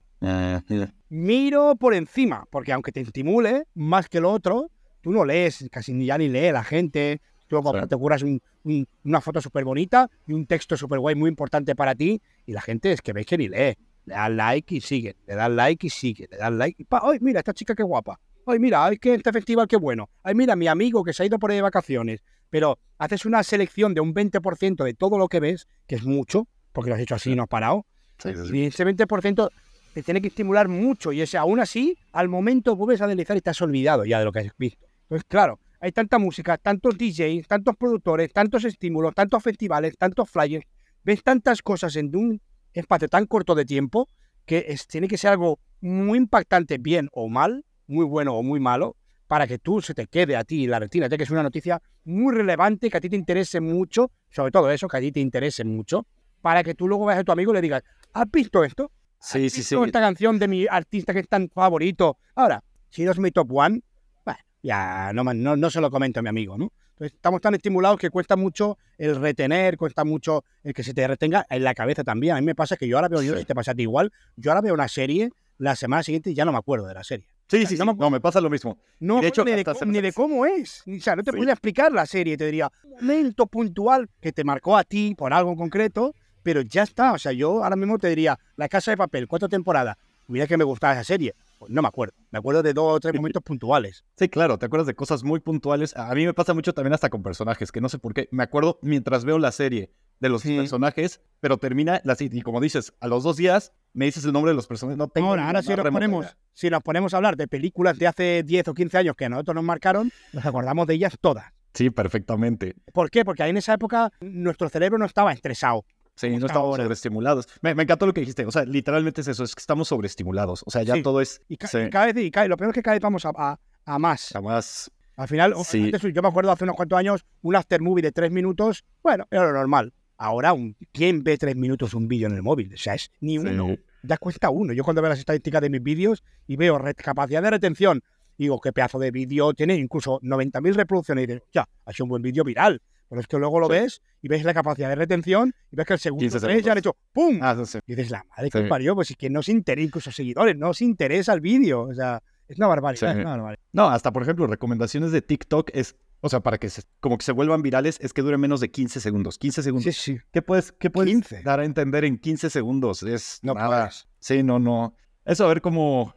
Miro por encima, porque aunque te estimule más que lo otro, tú no lees, casi ni ya ni lee la gente. Tú te curas un- un- una foto súper bonita y un texto súper guay, muy importante para ti, y la gente es que ves que ni lee. Le dan like y sigue, le dan like y sigue, le dan like y pa, ¡ay, mira, esta chica qué guapa! ¡ay, mira, ay, que este festival qué bueno! ¡ay, mira, mi amigo que se ha ido por ahí de vacaciones! Pero haces una selección de un 20% de todo lo que ves, que es mucho, porque lo has hecho así y no has parado, Sí, sí, sí. y ese 20% te tiene que estimular mucho y ese aún así, al momento vuelves a deslizar y has olvidado ya de lo que has visto. Entonces, claro, hay tanta música, tantos DJs, tantos productores, tantos estímulos, tantos festivales, tantos flyers, ves tantas cosas en un espacio tan corto de tiempo que es- tiene que ser algo muy impactante, bien o mal, muy bueno o muy malo, para que tú se te quede a ti la retina, que es una noticia muy relevante, que a ti te interese mucho, sobre todo eso, que a ti te interese mucho, para que tú luego vayas a tu amigo y le digas, ¿has visto esto? Sí, sí, sí. esta canción de mi artista que es tan favorito. Ahora, si no es mi top one, bueno, ya no, no, no se lo comento a mi amigo, ¿no? Entonces, estamos tan estimulados que cuesta mucho el retener, cuesta mucho el que se te retenga en la cabeza también. A mí me pasa que yo ahora veo, yo no sé si te pasa a ti igual, yo ahora veo una serie, la semana siguiente ya no me acuerdo de la serie. Sí, sí, sí. no me No, me pasa lo mismo. No de hecho, ni, de, se- ni de cómo es. O sea, no te Sí. podría explicar la serie. Te diría un momento puntual que te marcó a ti por algo en concreto, pero ya está. O sea, yo ahora mismo te diría La Casa de Papel, cuatro temporadas. Mira que me gustaba esa serie. Pues no me acuerdo. Me acuerdo de dos o tres momentos puntuales. Sí, claro, te acuerdas de cosas muy puntuales. A mí me pasa mucho también hasta con personajes, que no sé por qué. Me acuerdo mientras veo la serie de los Sí. personajes, pero termina la serie. Y como dices, a los dos días me dices el nombre de los personajes. No tengo Ahora, ahora si nos, ponemos, idea. si nos ponemos a hablar de películas de hace 10 o 15 años que a nosotros nos marcaron, nos acordamos de ellas todas. Sí, perfectamente. ¿Por qué? Porque ahí en esa época nuestro cerebro no estaba estresado. Sí, no estamos sobreestimulados. Me, me encantó lo que dijiste. O sea, literalmente es eso, es que estamos sobreestimulados. O sea, ya Sí. todo es. Y, ca- sí, y cada vez, y cada- lo peor es que cada vez vamos a, a- a más. jamás. Al final, Sí. antes, yo me acuerdo hace unos cuantos años, un after movie de tres minutos, bueno, era lo normal. Ahora, un, ¿quién ve tres minutos un vídeo en el móvil? O sea, es ni uno. Ya cuesta uno. Yo cuando veo las estadísticas de mis vídeos y veo capacidad de retención, digo, qué pedazo de vídeo tiene, incluso 90.000 reproducciones, y dices, ya, ha sido un buen vídeo viral. Pero es que luego lo Sí. ves y ves la capacidad de retención y ves que el segundo 15 tres ya han hecho ¡pum! Ah, sí. Y dices, la madre que Sí. parió, pues es que no se interesa, incluso seguidores, no se interesa el vídeo. O sea, es una barbaridad. Sí. es una barbaridad. No, hasta por ejemplo, recomendaciones de TikTok es. O sea, para que se, como que se vuelvan virales, es que dure menos de 15 segundos. 15 segundos. Sí, sí. ¿Qué puedes, qué puedes 15? dar a entender en 15 segundos? Es No nada. puedes. Sí, no, no. Eso a ver cómo.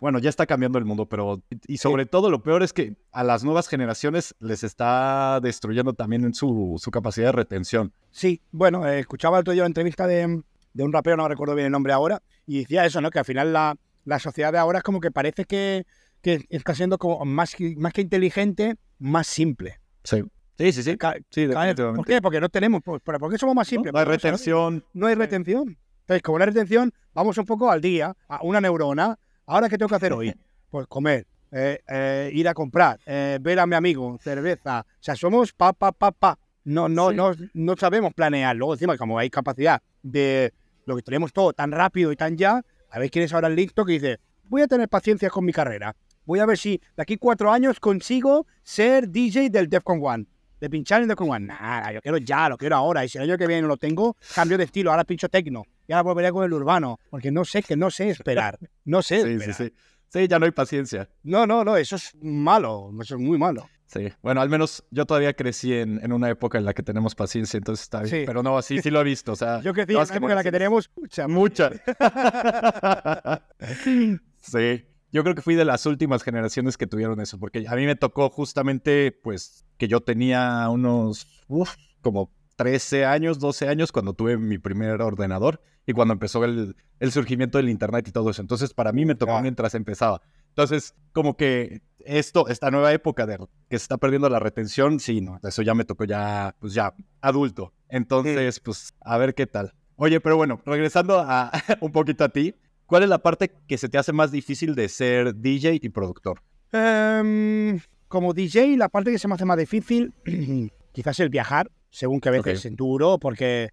Bueno, ya está cambiando el mundo, pero. Y sobre todo lo peor es que a las nuevas generaciones les está destruyendo también su, su capacidad de retención. Sí, bueno, eh, escuchaba el otro día una entrevista de, de un rapero, no recuerdo bien el nombre ahora, y decía eso, ¿no? Que al final la, la sociedad de ahora es como que parece que, que está siendo como más, más que inteligente, más simple. Sí. Sí, sí, sí. Ca- Sí, ¿Por qué? Porque no tenemos, pues, ¿pero ¿por qué somos más No, simples? no hay Porque sabemos- retención. No hay retención. Entonces, como no hay retención, vamos un poco al día, a una neurona. ¿Ahora qué tengo que hacer hoy? Pues comer, eh, eh, ir a comprar, eh, ver a mi amigo, cerveza. O sea, somos pa, pa, pa, pa. No, no, Sí. no, no sabemos planear. Luego, encima, como hay capacidad de lo que tenemos todo tan rápido y tan ya, a ver quién es ahora el listo que dice, voy a tener paciencia con mi carrera. Voy a ver si de aquí cuatro años consigo ser DJ del Defcon One. De pinchar en Defcon One. Nada, yo quiero ya, lo quiero ahora. Y si el año que viene no lo tengo, cambio de estilo. Ahora pincho tecno. Y ahora volveré con el urbano. Porque no sé, que no sé esperar. No sé Sí, sí, esperar. sí. Sí, ya no hay paciencia. No, no, no, eso es malo. Eso es muy malo. Sí. Bueno, al menos yo todavía crecí en, en una época en la que tenemos paciencia, entonces está bien. Sí. Pero no, sí, sí lo he visto. O sea, Yo crecí en una época en la que tenemos mucha. Mucha. sí. Yo creo que fui de las últimas generaciones que tuvieron eso, porque a mí me tocó justamente, pues, que yo tenía unos, uf, como 13 años, 12 años cuando tuve mi primer ordenador y cuando empezó el, el surgimiento del Internet y todo eso. Entonces, para mí me tocó Ya. mientras empezaba. Entonces, como que esto, esta nueva época de que se está perdiendo la retención, sí, no, eso ya me tocó ya, pues ya, adulto. Entonces, pues, a ver qué tal. Oye, pero bueno, regresando a un poquito a ti, ¿cuál es la parte que se te hace más difícil de ser DJ y productor? Em, como DJ, la parte que se me hace más difícil, quizás el viajar. según que veces es duro, porque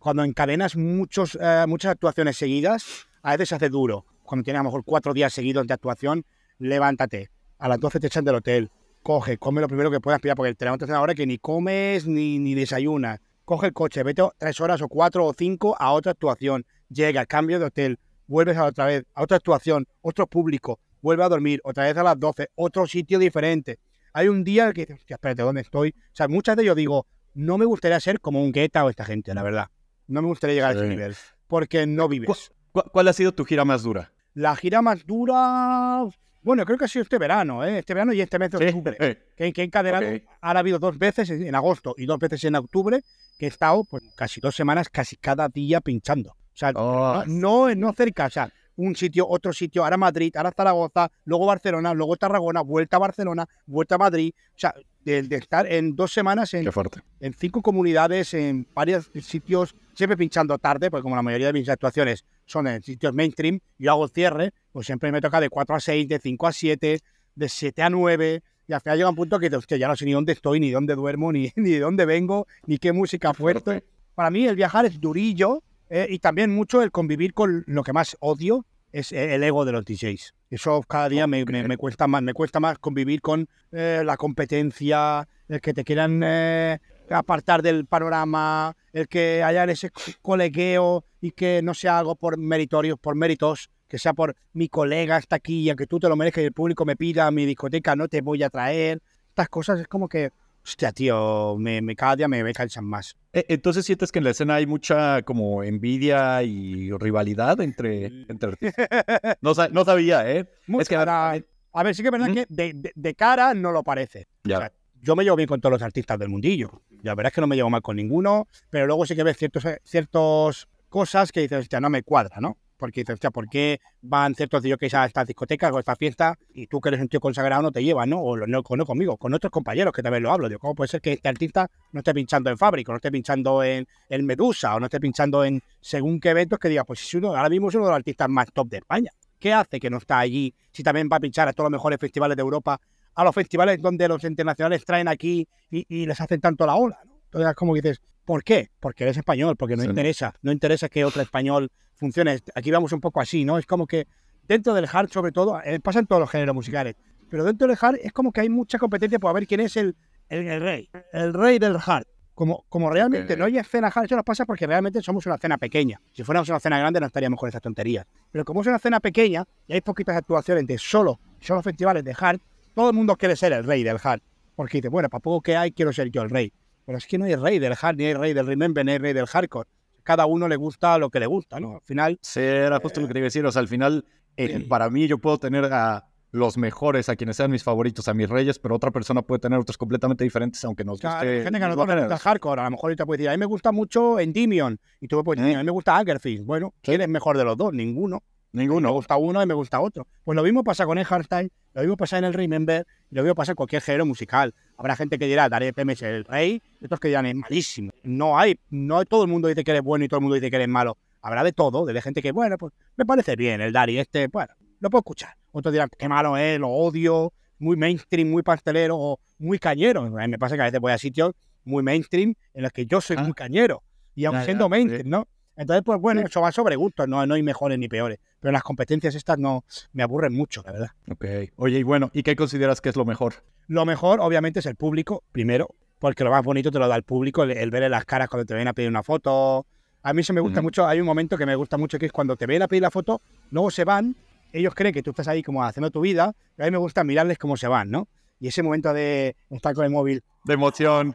cuando, encadenas muchos, eh, muchas actuaciones seguidas, a veces se hace duro. Cuando tienes a lo mejor cuatro días seguidos de actuación, levántate. A las 12 te echan del hotel. Coge, come lo primero que puedas pillar, porque te levantas a una hora que ni comes ni, ni desayunas. Coge el coche, vete tres horas o cuatro o cinco a otra actuación. Llega, cambio de hotel, vuelves a otra vez, a otra actuación, otro público, vuelve a dormir, otra vez a las 12, otro sitio diferente. Hay un día que dices, espérate, ¿dónde estoy? O sea, muchas de ellos digo, no me gustaría ser como un Guetta o esta gente, la verdad. No me gustaría llegar a ese nivel, porque no vives. ¿Cuál, ha sido tu gira más dura? La gira más dura, bueno, creo que ha sido este verano, ¿eh? este verano y este mes de octubre. Que, que he encadenado, ahora ha habido dos veces en agosto y dos veces en octubre, que he estado pues casi dos semanas, casi cada día pinchando. O sea, no, no, no cerca, o sea, un sitio, otro sitio, ahora Madrid, ahora Zaragoza, luego Barcelona, luego Tarragona, vuelta a Barcelona, vuelta a Madrid. O sea, de, estar en dos semanas en, en cinco comunidades, en varios sitios, siempre pinchando tarde, porque como la mayoría de mis actuaciones son en sitios mainstream, yo hago cierre, pues siempre me toca de 4 a 6, de 5 a 7, de 7 a 9, y al final llega un punto que hostia, ya no sé ni dónde estoy, ni dónde duermo, ni, ni de dónde vengo, ni qué música fuerte. Para mí el viajar es durillo, eh, y también mucho el convivir con lo que más odio es el ego de los DJs. Eso cada día me, cuesta más, me cuesta más convivir con eh, la competencia, el que te quieran eh, apartar del panorama, el que haya ese colegueo y que no sea algo por meritorios, por méritos, que sea por mi colega está aquí y aunque tú te lo merezcas y el público me pida mi discoteca, no te voy a traer. Estas cosas es como que Hostia, tío, me, me, cada día me, me cansan más. E, entonces sientes que en la escena hay mucha como envidia y rivalidad entre, entre no, no, sabía, ¿eh? es que ahora, a ver, sí que es verdad que de, de, cara no lo parece. Ya. yo me llevo bien con todos los artistas del mundillo. La verdad es que no me llevo mal con ninguno, pero luego sí que ves ciertos, ciertos cosas que dices, hostia, no me cuadra, ¿no? Porque dices, hostia, ¿por qué van ciertos que a estas discotecas o a esta fiesta y tú que eres un tío consagrado no te llevas, ¿no? O no, no conmigo, con otros compañeros que también lo hablo. Digo, ¿cómo puede ser que este artista no esté pinchando en Fábrica, no esté pinchando en el Medusa o no esté pinchando en según qué eventos que diga, pues si uno, ahora mismo es uno de los artistas más top de España. ¿Qué hace que no está allí si también va a pinchar a todos los mejores festivales de Europa, a los festivales donde los internacionales traen aquí y, les hacen tanto la ola? ¿no? Entonces, como dices, ¿por qué? Porque eres español, porque no interesa, no interesa que otro español funcione. Aquí vamos un poco así, ¿no? Es como que dentro del hard, sobre todo, eh, pasa en todos los géneros musicales, pero dentro del hard es como que hay mucha competencia por ver quién es el, el, rey, el rey del hard. Como, como realmente no hay escena hard, eso nos pasa porque realmente somos una escena pequeña. Si fuéramos una escena grande no estaríamos con esas tonterías. Pero como es una escena pequeña y hay poquitas actuaciones de solo, solo festivales de hard, todo el mundo quiere ser el rey del hard. Porque dice, bueno, para poco que hay, quiero ser yo el rey. Pero es que no hay rey del hard, ni hay rey del remember, ni hay rey del hardcore cada uno le gusta lo que le gusta, ¿no? Al final. Sí, era justo lo que quería decir. O sea, al final, eh, para mí, yo puedo tener a los mejores, a quienes sean mis favoritos, a mis reyes, pero otra persona puede tener otros completamente diferentes, aunque nos guste. Hay gente que no le gusta hardcore. A lo mejor ahorita puede decir, a mí me gusta mucho Endymion. Y tú puedes decir, a mí me gusta Angerfield. Bueno, ¿quién es mejor de los dos? Ninguno. Ninguno. Me gusta uno y me gusta otro. Pues lo mismo pasa con el hardstyle, lo mismo pasa en el Remember, y lo mismo pasa en cualquier género musical. Habrá gente que dirá, Daré PM es el rey, y otros que dirán, es malísimo. No hay, no todo el mundo dice que eres bueno y todo el mundo dice que eres malo. Habrá de todo, de gente que, bueno, pues me parece bien el Dari este, bueno, lo puedo escuchar. Otros dirán, qué malo es, lo odio, muy mainstream, muy pastelero o muy cañero. Me pasa que a veces voy a sitios muy mainstream en los que yo soy ah. muy cañero. Y aún siendo mainstream, ¿no? Entonces, pues bueno, eso va sobre gusto, no, no hay mejores ni peores. Pero las competencias estas no me aburren mucho, la verdad. Ok. Oye, y bueno, ¿y qué consideras que es lo mejor? Lo mejor, obviamente, es el público, primero, porque lo más bonito te lo da el público, el, ver las caras cuando te ven a pedir una foto. A mí eso me gusta mucho, hay un momento que me gusta mucho que es cuando te ven a pedir la foto, luego se van, ellos creen que tú estás ahí como haciendo tu vida, pero a mí me gusta mirarles cómo se van, ¿no? Y ese momento de estar con el móvil. De emoción.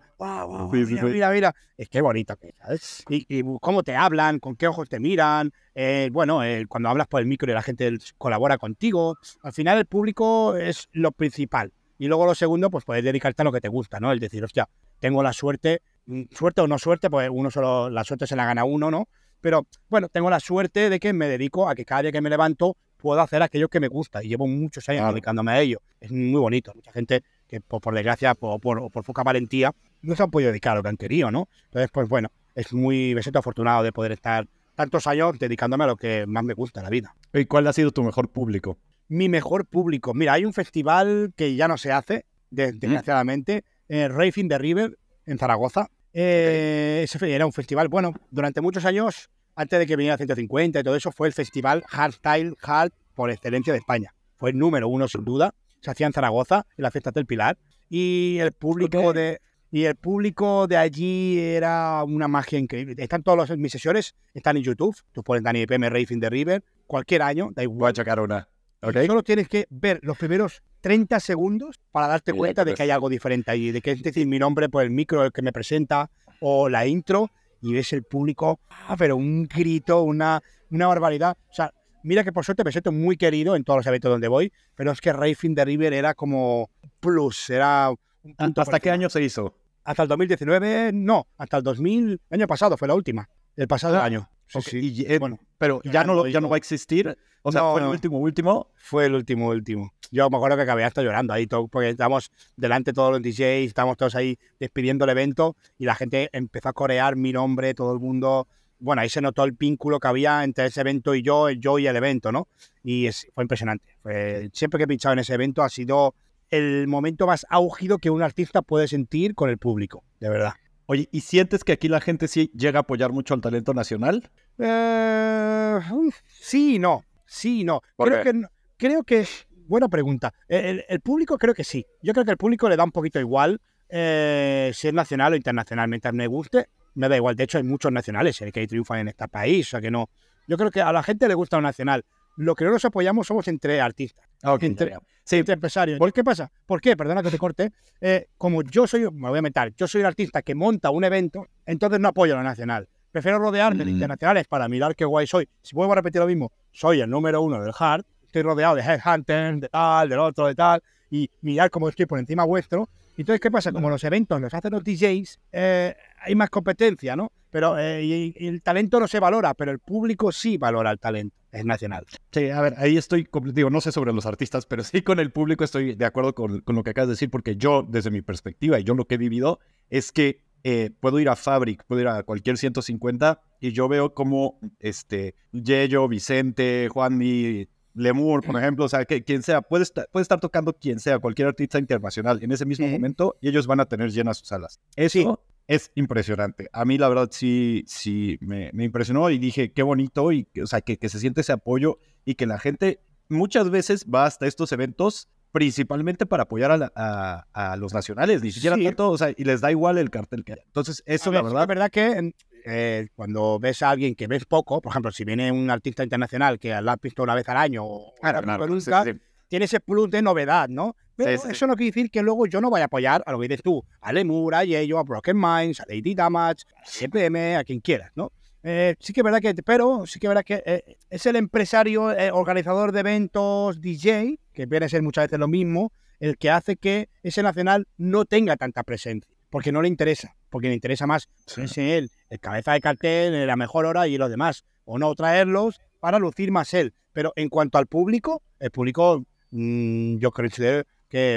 mira, mira, Es que bonito, ¿sabes? Y, cómo te hablan, con qué ojos te miran. Eh, bueno, cuando hablas por el micro y la gente colabora contigo. Al final el público es lo principal. Y luego lo segundo, pues puedes dedicarte a lo que te gusta, ¿no? El decir, hostia, tengo la suerte, mm, suerte o no suerte, pues uno solo, la suerte se la gana uno, ¿no? Pero bueno, tengo la suerte de que me dedico a que cada día que me levanto puedo hacer aquello que me gusta y llevo muchos años dedicándome a ello. Es muy bonito. Mucha gente que por, desgracia o por, por, poca valentía no se han podido dedicar a lo que han querido, ¿no? Entonces, pues bueno, es muy, me siento afortunado de poder estar tantos años dedicándome a lo que más me gusta la vida. ¿Y cuál ha sido tu mejor público? Mi mejor público. Mira, hay un festival que ya no se hace, desgraciadamente, eh, Racing the River, en Zaragoza. Eh, ese fe- era un festival, bueno, durante muchos años, antes de que viniera 150 y todo eso, fue el festival Hardstyle Hard por excelencia de España. Fue el número uno, sin duda. Se hacía en Zaragoza, en la fiesta del Pilar. Y el público Ok. de. Y el público de allí era una magia increíble. Están todas las- mis sesiones, están en YouTube. Tú pones Dani PM Racing the River, cualquier año, da Voy igual. a checar una. Y ¿Ok? Solo tienes que ver los primeros 30 segundos para darte cuenta de pues. que hay algo diferente allí, de que es decir mi nombre por el micro el que me presenta o la intro y ves el público, ah, pero un grito, una, una barbaridad. O sea, mira que por suerte me siento muy querido en todos los eventos donde voy, pero es que Racing the River era como plus, era un punto por ¿Hasta qué año se hizo? Hasta el 2019, no, hasta el 2000, el año pasado fue la última, el pasado Ah, año. Sí, Ok, sí. y, eh, Bueno, pero ya no, lo- ya no va a existir. O sea, No, fue el último, último. Fue el último, último. Yo me acuerdo que acabé hasta llorando ahí, todo, porque estábamos delante de todos los DJs, estábamos todos ahí despidiendo el evento y la gente empezó a corear mi nombre, todo el mundo. Bueno, ahí se notó el vínculo que había entre ese evento y yo, el yo y el evento, ¿no? Y es- fue impresionante. Fue- siempre que he pinchado en ese evento ha sido el momento más álgido que un artista puede sentir con el público, de verdad. Oye, ¿y sientes que aquí la gente sí llega a apoyar mucho al talento nacional? Eh, uf, sí y no. Sí y no. ¿Por Creo que, creo que. Buena pregunta. El, público creo que sí. Yo creo que el público le da un poquito igual eh, si es nacional o internacional. Mientras me guste, me da igual. De hecho, hay muchos nacionales eh, que triunfan en este país. O sea que no. Yo creo que a la gente le gusta un nacional. Lo que no nos apoyamos somos entre artistas, Ah, Entre-. Sí, empresarios. ¿Por qué pasa? ¿Por qué? Perdona que te corte. Eh, como yo soy, me voy a meter, yo soy un artista que monta un evento, entonces no apoyo a lo nacional. Prefiero rodearme de Mm. internacionales para mirar qué guay soy. Si vuelvo a repetir lo mismo, soy el número uno del hard, estoy rodeado de headhunters, de tal, del otro, de tal, y mirar cómo estoy por encima vuestro. Entonces, ¿qué pasa? Como los eventos los hacen los DJs, eh, hay más competencia, ¿no? Pero eh, y- y el talento no se valora, pero el público sí valora el talento. Es nacional. Sí, a ver, ahí estoy, digo, no sé sobre los artistas, pero sí con el público estoy de acuerdo con, con lo que acabas de decir, porque yo, desde mi perspectiva y yo lo que he vivido, es que eh, puedo ir a Fabric, puedo ir a cualquier 150 y yo veo como este, Yello, Vicente, Juanmi, Lemur, por ejemplo, o sea, que, quien sea, puede estar, puede estar tocando quien sea, cualquier artista internacional en ese mismo momento y ellos van a tener llenas sus salas. Eso es impresionante. A mí, la verdad, sí, sí, me, me impresionó y dije, qué bonito, y, que- o sea, que, que se siente ese apoyo y que la gente muchas veces va hasta estos eventos principalmente para apoyar a, la- a- a los nacionales, ni siquiera Sí. tanto, o sea, y les da igual el cartel que haya. Entonces, eso, A la ver, verdad, Es verdad que eh, cuando ves a alguien que ves poco, por ejemplo, si viene un artista internacional que la has visto una vez al año o Claro, nunca, sí, sí. tiene ese plus de novedad, ¿no? Pero Sí, sí, eso no quiere decir que luego yo no vaya a apoyar a lo que dices tú, a Lemur, a Yello, a Broken Minds, a Lady Damage, a CPM, a quien quieras, ¿no? Eh, sí que es verdad que, pero sí que es verdad que eh, es el empresario, eh, organizador de eventos, DJ, que viene a ser muchas veces lo mismo, el que hace que ese nacional no tenga tanta presencia, porque no le interesa, porque le interesa más ponerse él, el cabeza de cartel, en la mejor hora y los demás, o no traerlos para lucir más él. Pero en cuanto al público, el público mm, yo considero que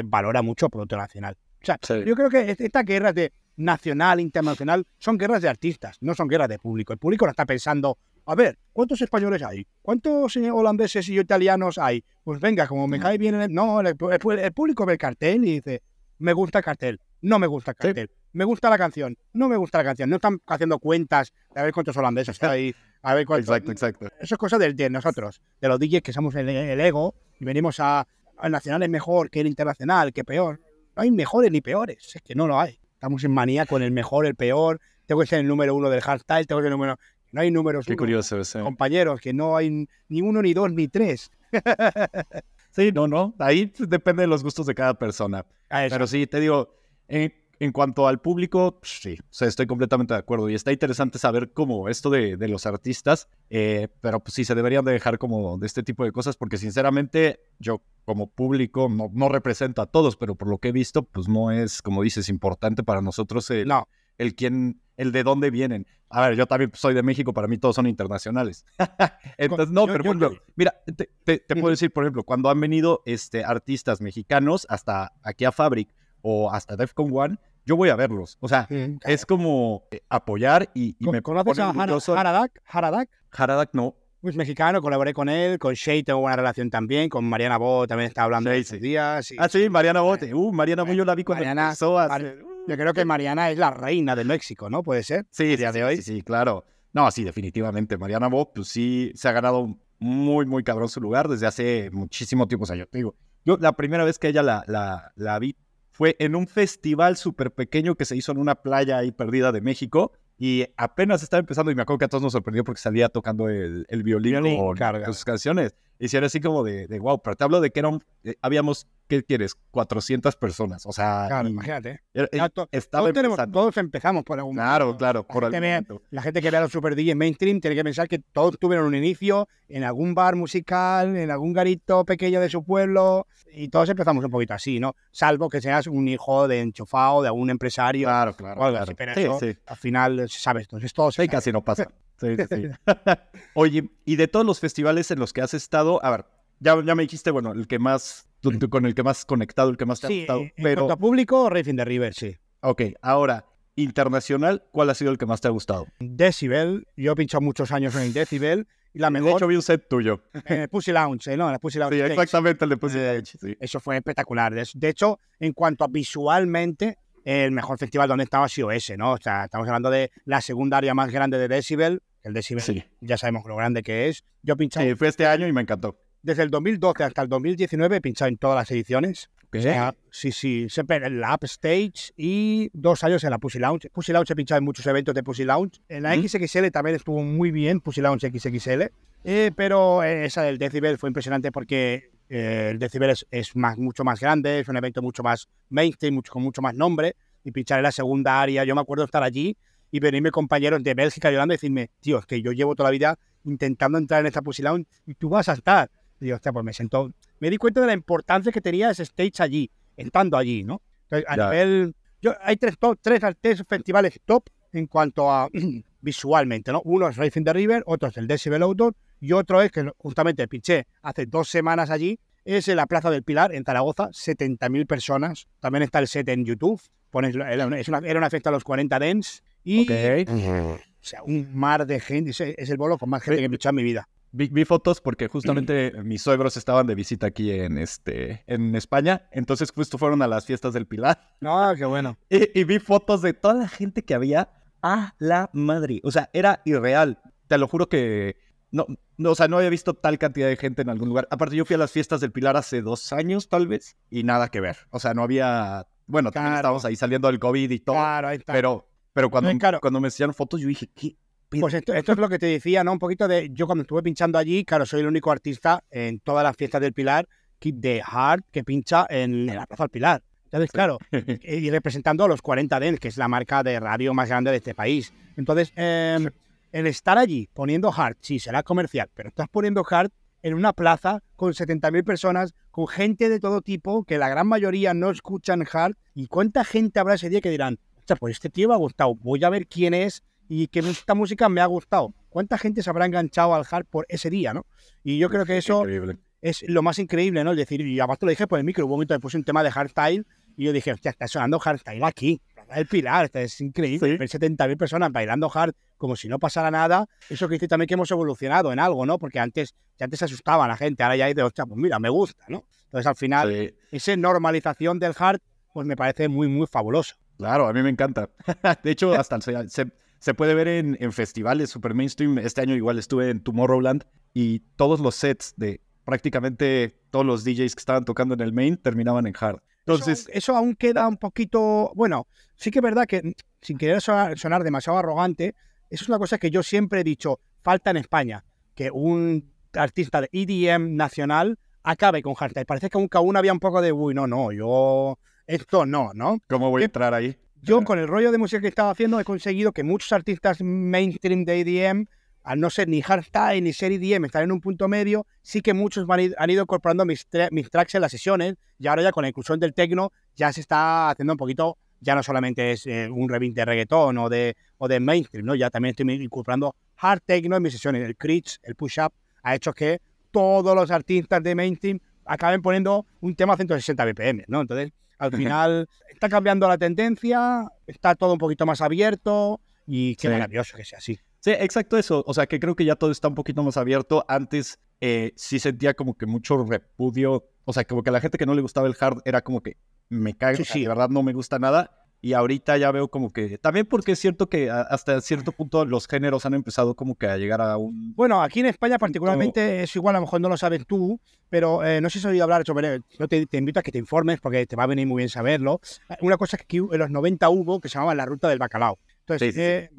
valora mucho el producto nacional. O sea, Sí. yo creo que est- estas guerras de nacional, internacional, son guerras de artistas, no son guerras de público. El público no está pensando, a ver, ¿cuántos españoles hay? ¿Cuántos eh, holandeses y italianos hay? Pues venga, como me No. cae bien el... No, el, el- el público ve el cartel y dice, me gusta el cartel, no me gusta el Sí. cartel, me gusta la canción, no me gusta la canción. No están haciendo cuentas de a ver cuántos holandeses hay, a ver cuántos... Exacto, exacto. Eso es cosa de, de nosotros, de los DJs que somos el, el ego y venimos a... El nacional es mejor que el internacional, que peor. No hay mejores ni peores, es que no lo hay. Estamos en manía con el mejor, el peor. Tengo que ser el número uno del hardstyle, tengo que ser el número... No hay números Qué uno, curioso ese. compañeros, que no hay ni uno, ni dos, ni tres. Sí, no, no. Ahí depende de los gustos de cada persona. A eso. Pero sí, te digo, en, en cuanto al público, pues, sí, o sea, estoy completamente de acuerdo. Y está interesante saber cómo esto de, de los artistas, eh, pero pues sí, se deberían de dejar como de este tipo de cosas, porque sinceramente yo como público no, no represento a todos, pero por lo que he visto, pues no es, como dices, importante para nosotros el, No, el quién, el de dónde vienen. A ver, yo también soy de México, para mí todos son internacionales. Entonces, no, Yo- pero yo- por ejemplo, mira, te, te- te puedo decir, por ejemplo, cuando han venido este, artistas mexicanos hasta aquí a Fabric o hasta Defcon One, yo voy a verlos. O sea, es como eh, apoyar y, y ¿Con- me ¿Conoces a. Haradak? Haradak? Haradak no. Pues mexicano, colaboré con él, con Shay tengo buena relación también, con Mariana Bo también está hablando estos sí. días. y- Ah, sí, Mariana Bote. Uh, Mariana Bo yo la vi cuando Mariana- empezó a Mar- uh, Yo creo que Mariana es la reina del México, ¿no? Puede ser. Sí, día de hoy. Sí, sí, claro. No, sí, definitivamente. Mariana Bo, pues sí, se ha ganado muy, muy cabrón su lugar desde hace muchísimo tiempo. O sea, yo te digo, yo la primera vez que ella la, la, la vi fue en un festival súper pequeño que se hizo en una playa ahí perdida de México. Y apenas estaba empezando y me acuerdo que a todos nos sorprendió porque salía tocando el, el violín, con sus canciones. Era así como de, de wow, pero te hablo de que eran, eh, habíamos, ¿qué quieres? 400 personas. O sea, Claro, y imagínate. era- Ya to- estaba todos, tenemos- todos empezamos por algún Claro, momento. claro, por La algún gente, la gente que ve a los super DJs mainstream tiene que pensar que todos tuvieron un inicio en algún bar musical, en algún garito pequeño de su pueblo, y todos empezamos un poquito así, ¿no? Salvo que seas un hijo de enchufado, de algún empresario, Claro, claro. o algo claro. así, pero Sí, eso, sí. al final, sabes, entonces todo se Sí, casi no pasa. Sí, sí, sí. Oye, y de todos los festivales en los que has estado, a ver, ya, ya me dijiste, bueno, el que más, con el que más conectado, el que más te ha gustado, en pero, cuanto a público, Racing the River, sí. ok, ahora, internacional, ¿cuál ha sido el que más te ha gustado? Decibel, yo he pinchado muchos años en el Decibel, y la De mejor hecho, vi un set tuyo. en el Pussy Lounge, ¿eh? ¿no? Pussy Lounge. Sí, exactamente, el de Pussy Edge, sí. Eso fue espectacular. De de hecho, en cuanto a visualmente, el mejor festival donde estaba ha sido ese, ¿no? O sea, estamos hablando de la segunda área más grande de Decibel. El Decibel Sí. ya sabemos lo grande que es. Yo pinchado Sí, fue este año y me encantó. desde el 2012 hasta el 2019, he pinchado en todas las ediciones. O sea, sí, sí, siempre en la App Stage y dos años en la Pussy Lounge. Pussy Lounge he pinchado en muchos eventos de Pussy Lounge. En la Ujú. XXL también estuvo muy bien, Pussy Lounge XXL. Eh, pero eh, esa del Decibel fue impresionante porque eh, el Decibel es, es más, mucho más grande, es un evento mucho más mainstream, mucho, con mucho más nombre. Y pinchar en la segunda área, yo me acuerdo estar allí y venirme compañeros de Bélgica llorando y decirme, tío, es que yo llevo toda la vida intentando entrar en esta Lounge y tú vas a estar. Y digo, hostia, pues me siento. Me di cuenta de la importancia que tenía ese stage allí, estando allí, ¿no? Entonces, a nivel. Yo, hay tres, top, tres, tres festivales top en cuanto a visualmente, ¿no? Uno es Racing the River, otro es el Decibel Outdoor y otro es que justamente pinché hace dos semanas allí, es en la Plaza del Pilar, en Zaragoza, 70.000 personas. También está el set en YouTube. Pones, era, una, es una- era una fiesta a los 40 Dents y, o sea, un mar de gente. Es, es el bolo con más gente que he pinchado en mi vida. Vi, vi fotos porque justamente mis suegros estaban de visita aquí en, este, en España, entonces justo fueron a las fiestas del Pilar. No, qué bueno. Y, y vi fotos de toda la gente que había a la madre. O sea, era irreal. Te lo juro que no, no, o sea, no había visto tal cantidad de gente en algún lugar. Aparte, yo fui a las fiestas del Pilar hace dos años, tal vez, y nada que ver. O sea, no había. Bueno, también Claro. estábamos ahí saliendo del COVID y todo. Claro, ahí está. Pero, pero cuando, No, claro. cuando me enseñaron fotos, yo dije, ¿qué? Pues esto, esto es lo que te decía, ¿no? Un poquito de. Yo cuando estuve pinchando allí, claro, soy el único artista en todas las fiestas del Pilar que- de hard que pincha en, en la Plaza del Pilar. Entonces, claro, y representando a los 40 Dents, que es la marca de radio más grande de este país. Entonces, eh, el estar allí poniendo hard, sí, será comercial, pero estás poniendo hard en una plaza con 70.000 personas, con gente de todo tipo, que la gran mayoría no escuchan hard. ¿Y cuánta gente habrá ese día que dirán, "Hostia, pues este tío me ha gustado, voy a ver quién es y que esta música me ha gustado? ¿Cuánta gente se habrá enganchado al hard por ese día, no? Y yo creo que eso Increíble. es lo más increíble, ¿no? Es decir, y aparte lo dije por el micro, hubo un momento que puse un tema de hardstyle y yo dije, hostia, está sonando hardstyle aquí, del Pilar, es increíble, Sí. ver 70.000 personas bailando hard como si no pasara nada, eso que dice también que hemos evolucionado en algo, ¿no? Porque antes, ya antes se asustaba la gente, ahora ya dice, hostia, pues mira, me gusta, ¿no? Entonces al final, Sí. esa normalización del hard, pues me parece muy, muy fabuloso. Claro, a mí me encanta. De hecho, hasta se, se- se puede ver en, en festivales super mainstream. Este año igual estuve en Tomorrowland y todos los sets de prácticamente todos los DJs que estaban tocando en el main terminaban en hard. Entonces, eso, eso aún queda un poquito. Bueno, sí que es verdad que, mm, sin querer sonar, sonar demasiado arrogante, eso es una cosa que yo siempre he dicho: falta en España que un artista de EDM nacional acabe con hardstyle. Parece que aún, que aún había un poco de, uy, no, no, yo. Esto no, ¿no? ¿cómo voy a ¿Qué? entrar ahí? Yo, con el rollo de música que estaba haciendo, he conseguido que muchos artistas mainstream de EDM, al no ser ni hardstyle ni ser EDM, estar en un punto medio, sí que muchos han ido incorporando mis, mis tracks en las sesiones y ahora ya con la inclusión del techno ya se está haciendo un poquito, ya no solamente es eh, un remix de reggaetón o de, o de mainstream, ¿no? Ya también estoy incorporando hard techno en mis sesiones. El Critch, el push-up, ha hecho que todos los artistas de mainstream acaben poniendo un tema a 160 BPM, ¿no? Entonces, al final está cambiando la tendencia, está todo un poquito más abierto y qué Sí. maravilloso que sea así. Sí, exacto eso. O sea, que creo que ya todo está un poquito más abierto. Antes eh, sí sentía como que mucho repudio. O sea, como que a la gente que no le gustaba el hard era como que me caga, Sí, sí. de verdad no me gusta nada. Y ahorita ya veo como que, también porque es cierto que hasta cierto punto los géneros han empezado como que a llegar a un... Bueno, aquí en España particularmente es igual, a lo mejor no lo sabes tú, pero eh, no sé si has oído hablar sobre, yo te, invito a que te informes porque te va a venir muy bien saberlo. Una cosa que aquí en los 90 hubo que se llamaba la ruta del bacalao. Entonces, eh,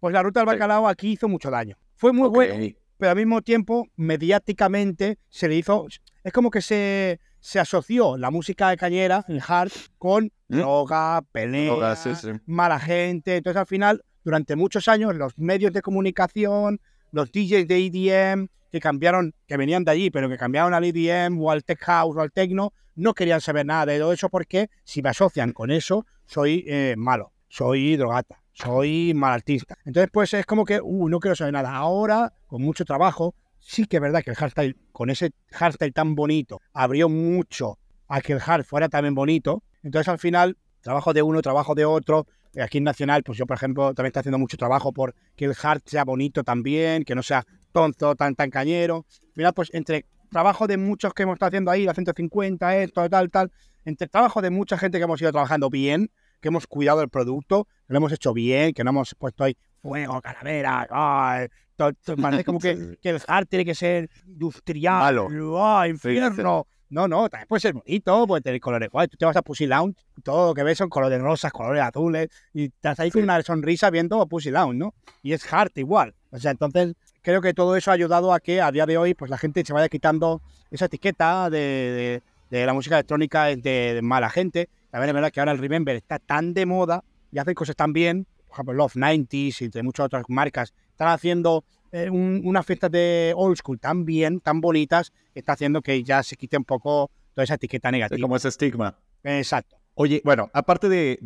pues la ruta del bacalao aquí hizo mucho daño. Fue muy bueno, pero al mismo tiempo, mediáticamente, se le hizo... Es como que se se asoció la música de cañera, el hard, con ¿Mm? droga, pelea, mala gente. Entonces, al final, durante muchos años, los medios de comunicación, los DJs de EDM, que cambiaron, que venían de allí, pero que cambiaron al EDM o al tech house o al techno, no querían saber nada de todo eso porque si me asocian con eso, soy eh, malo, soy drogata, soy mal artista. Entonces, pues es como que, uh, no quiero saber nada. Ahora, con mucho trabajo, sí que es verdad que el hardstyle, con ese hardstyle tan bonito, abrió mucho a que el hard fuera también bonito. Entonces, al final, trabajo de uno, trabajo de otro. Aquí en Nacional, pues yo, por ejemplo, también estoy haciendo mucho trabajo por que el hard sea bonito también, que no sea tonto, tan, tan cañero. Mira, pues entre trabajo de muchos que hemos estado haciendo ahí, la 150, esto, tal, tal, entre trabajo de mucha gente que hemos ido trabajando bien, que hemos cuidado el producto, que lo hemos hecho bien, que no hemos puesto ahí fuego, calavera, parece como que, el hard tiene que ser industrial, Malo. infierno. No, no, también puede ser bonito, puede tener colores guay. Tú te vas a Pussy Lounge, todo lo que ves son colores rosas, colores azules, y estás ahí con una sonrisa viendo a Pussy Lounge, ¿no? Y es hard igual. O sea, entonces creo que todo eso ha ayudado a que a día de hoy pues la gente se vaya quitando esa etiqueta de, la música electrónica de, de, mala gente. También es verdad que ahora el Remember está tan de moda y hacen cosas tan bien por ejemplo, Love 90s y de muchas otras marcas, están haciendo eh, unas fiestas de old school tan bien, tan bonitas, que está haciendo que ya se quite un poco toda esa etiqueta negativa. como ese estigma. Exacto. Oye, bueno, aparte de,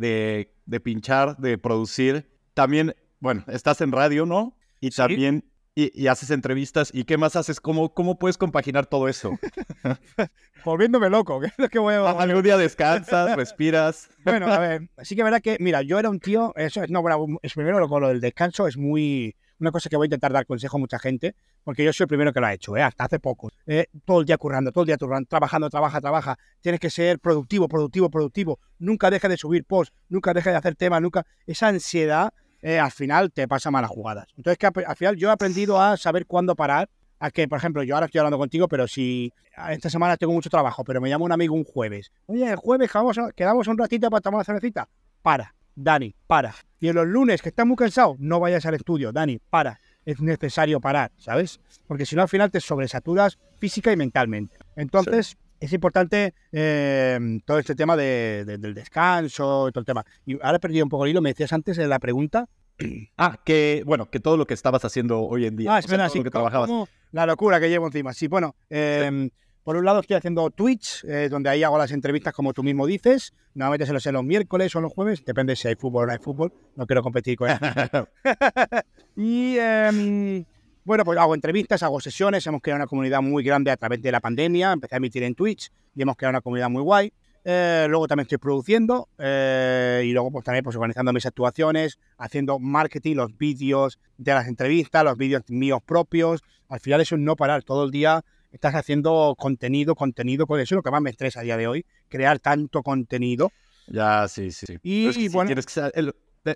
de, pinchar, de producir, también, bueno, estás en radio, ¿no? Y también y, haces entrevistas. ¿Y qué más haces? ¿Cómo, cómo puedes compaginar todo eso? Volviéndome loco. ¿qué es lo que voy a... Algún día descansas, respiras. bueno, a ver, sí que es verdad que, mira, yo era un tío, eso es, no, bueno, es primero con lo del descanso es muy, una cosa que voy a intentar dar consejo a mucha gente, porque yo soy el primero que lo ha hecho, ¿eh? hasta hace poco. Eh, todo el día currando, todo el día currando, trabajando, trabaja, trabaja. Tienes que ser productivo, productivo, productivo. Nunca dejes de subir posts, nunca dejes de hacer temas, nunca. Esa ansiedad eh, al final te pasa malas jugadas. Entonces, que al final yo he aprendido a saber cuándo parar. A que, por ejemplo, yo ahora estoy hablando contigo, pero si esta semana tengo mucho trabajo, pero me llama un amigo un jueves. Oye, el jueves quedamos un ratito para tomar una cervecita. Para, Dani, para. Y en los lunes, que estás muy cansado, no vayas al estudio. Dani, para. Es necesario parar, ¿sabes? Porque si no, al final te sobresaturas física y mentalmente. Entonces, es importante eh, todo este tema del descanso y todo el tema. Y ahora he perdido un poco el hilo, me decías antes en la pregunta. Ah, que bueno, que todo lo que estabas haciendo hoy en día. Ah, espera, sí, que trabajabas. la locura que llevo encima. Sí, bueno, em, por un lado estoy haciendo Twitch, eh, donde ahí hago las entrevistas como tú mismo dices. Normalmente se los sé los miércoles o los jueves, depende si hay fútbol o no hay fútbol. No quiero competir con él. y em, bueno, pues hago entrevistas, hago sesiones, hemos creado una comunidad muy grande a través de la pandemia, empecé a emitir en Twitch y hemos creado una comunidad muy guay. Eh, luego también estoy produciendo eh, y luego pues también pues organizando mis actuaciones, haciendo marketing, los vídeos de las entrevistas, los vídeos míos propios. Al final eso es no parar, todo el día estás haciendo contenido, contenido, con eso es lo que más me estresa a día de hoy, crear tanto contenido. Ya, sí, sí. Y, bueno,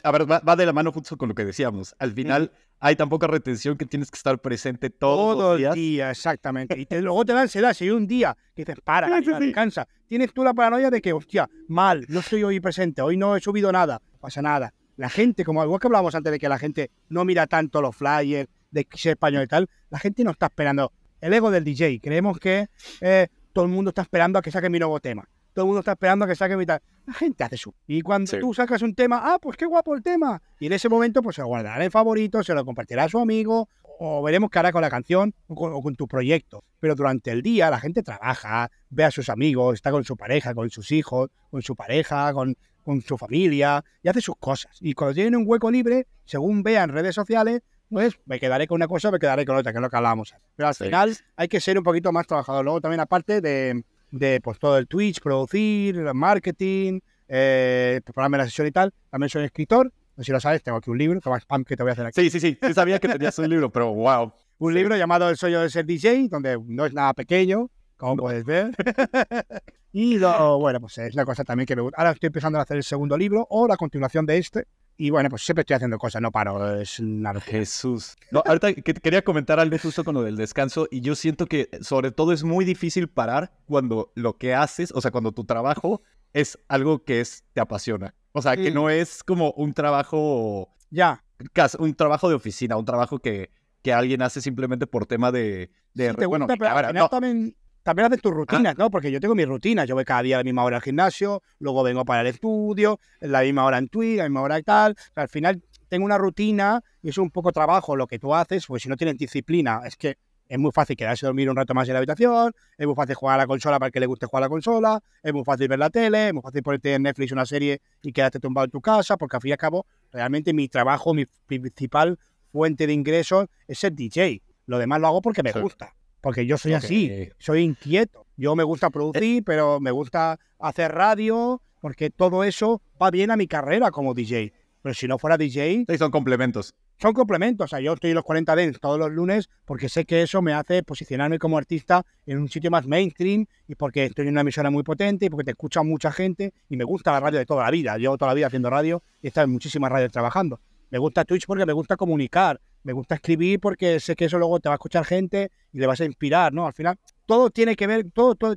a ver, va, de la mano justo con lo que decíamos. Al final hay tan poca retención que tienes que estar presente todos todo los días. el día, exactamente. Y luego te da ansiedad. Si hay un día que dices, para, descansa, tienes tú la paranoia de que, hostia, mal, no estoy hoy presente, hoy no he subido nada, pasa nada. La gente, como igual que hablábamos antes de que la gente no mira tanto los flyers de ser español y tal, la gente no está esperando. El ego del DJ, creemos que eh, todo el mundo está esperando a que saque mi nuevo tema todo el mundo está esperando a que saque mitad. La gente hace su. Y cuando tú sacas un tema, ah, pues qué guapo el tema. Y en ese momento, pues se lo guardará en favorito, se lo compartirá a su amigo, o veremos qué hará con la canción o con, tu proyecto. Pero durante el día la gente trabaja, ve a sus amigos, está con su pareja, con sus hijos, con su pareja, con, con su familia, y hace sus cosas. Y cuando tienen un hueco libre, según vean redes sociales, pues me quedaré con una cosa, me quedaré con otra, que es lo que hablábamos. Pero al final hay que ser un poquito más trabajador. Luego también aparte de, de pues, todo el Twitch, producir, marketing, eh, prepararme la sesión y tal. También soy escritor. No sé si lo sabes, tengo aquí un libro, que spam que te voy a hacer aquí. Sí, sí, sí, sí sabía que tenías un libro, pero wow. Un libro llamado El sueño de ser DJ, donde no es nada pequeño. como puedes ver. y lo, bueno, pues es la cosa también que me gusta. Ahora estoy empezando a hacer el segundo libro o la continuación de este. Y bueno, pues siempre estoy haciendo cosas, no paro, es una. Jesús. No, ahorita que quería comentar algo justo con lo del descanso y yo siento que sobre todo es muy difícil parar cuando lo que haces, o sea, cuando tu trabajo es algo que es, te apasiona. O sea, que Mm. no es como un trabajo, Ya, cas- un trabajo de oficina, un trabajo que, que alguien hace simplemente por tema de... de Sí, te bueno, gusta, pero no, también, también haces tus rutinas, ¿no? Porque yo tengo mis rutinas. Yo voy cada día a la misma hora al gimnasio, luego vengo para el estudio, la misma hora en Twitch, a la misma hora y tal. O sea, al final tengo una rutina y es un poco trabajo lo que tú haces, pues si no tienes disciplina, es que es muy fácil quedarse a dormir un rato más en la habitación, es muy fácil jugar a la consola para el que le guste jugar a la consola, es muy fácil ver la tele, es muy fácil ponerte en Netflix una serie y quedarte tumbado en tu casa, porque al fin y al cabo, realmente mi trabajo, mi principal fuente de ingresos es ser DJ. Lo demás lo hago porque me Sí. gusta, porque yo soy así, soy inquieto. Yo me gusta producir, pero me gusta hacer radio, porque todo eso va bien a mi carrera como DJ. Pero si no fuera DJ, sí, son complementos. son complementos. O sea, yo estoy en los 40 Dents todos los lunes porque sé que eso me hace posicionarme como artista en un sitio más mainstream y porque estoy en una emisora muy potente y porque te escucha mucha gente y me gusta la radio de toda la vida. Llevo toda la vida haciendo radio y he estado en muchísimas radios trabajando. Me gusta Twitch porque me gusta comunicar, me gusta escribir porque sé que eso luego te va a escuchar gente y le vas a inspirar, ¿no? Al final, todo tiene que ver, todo, todo,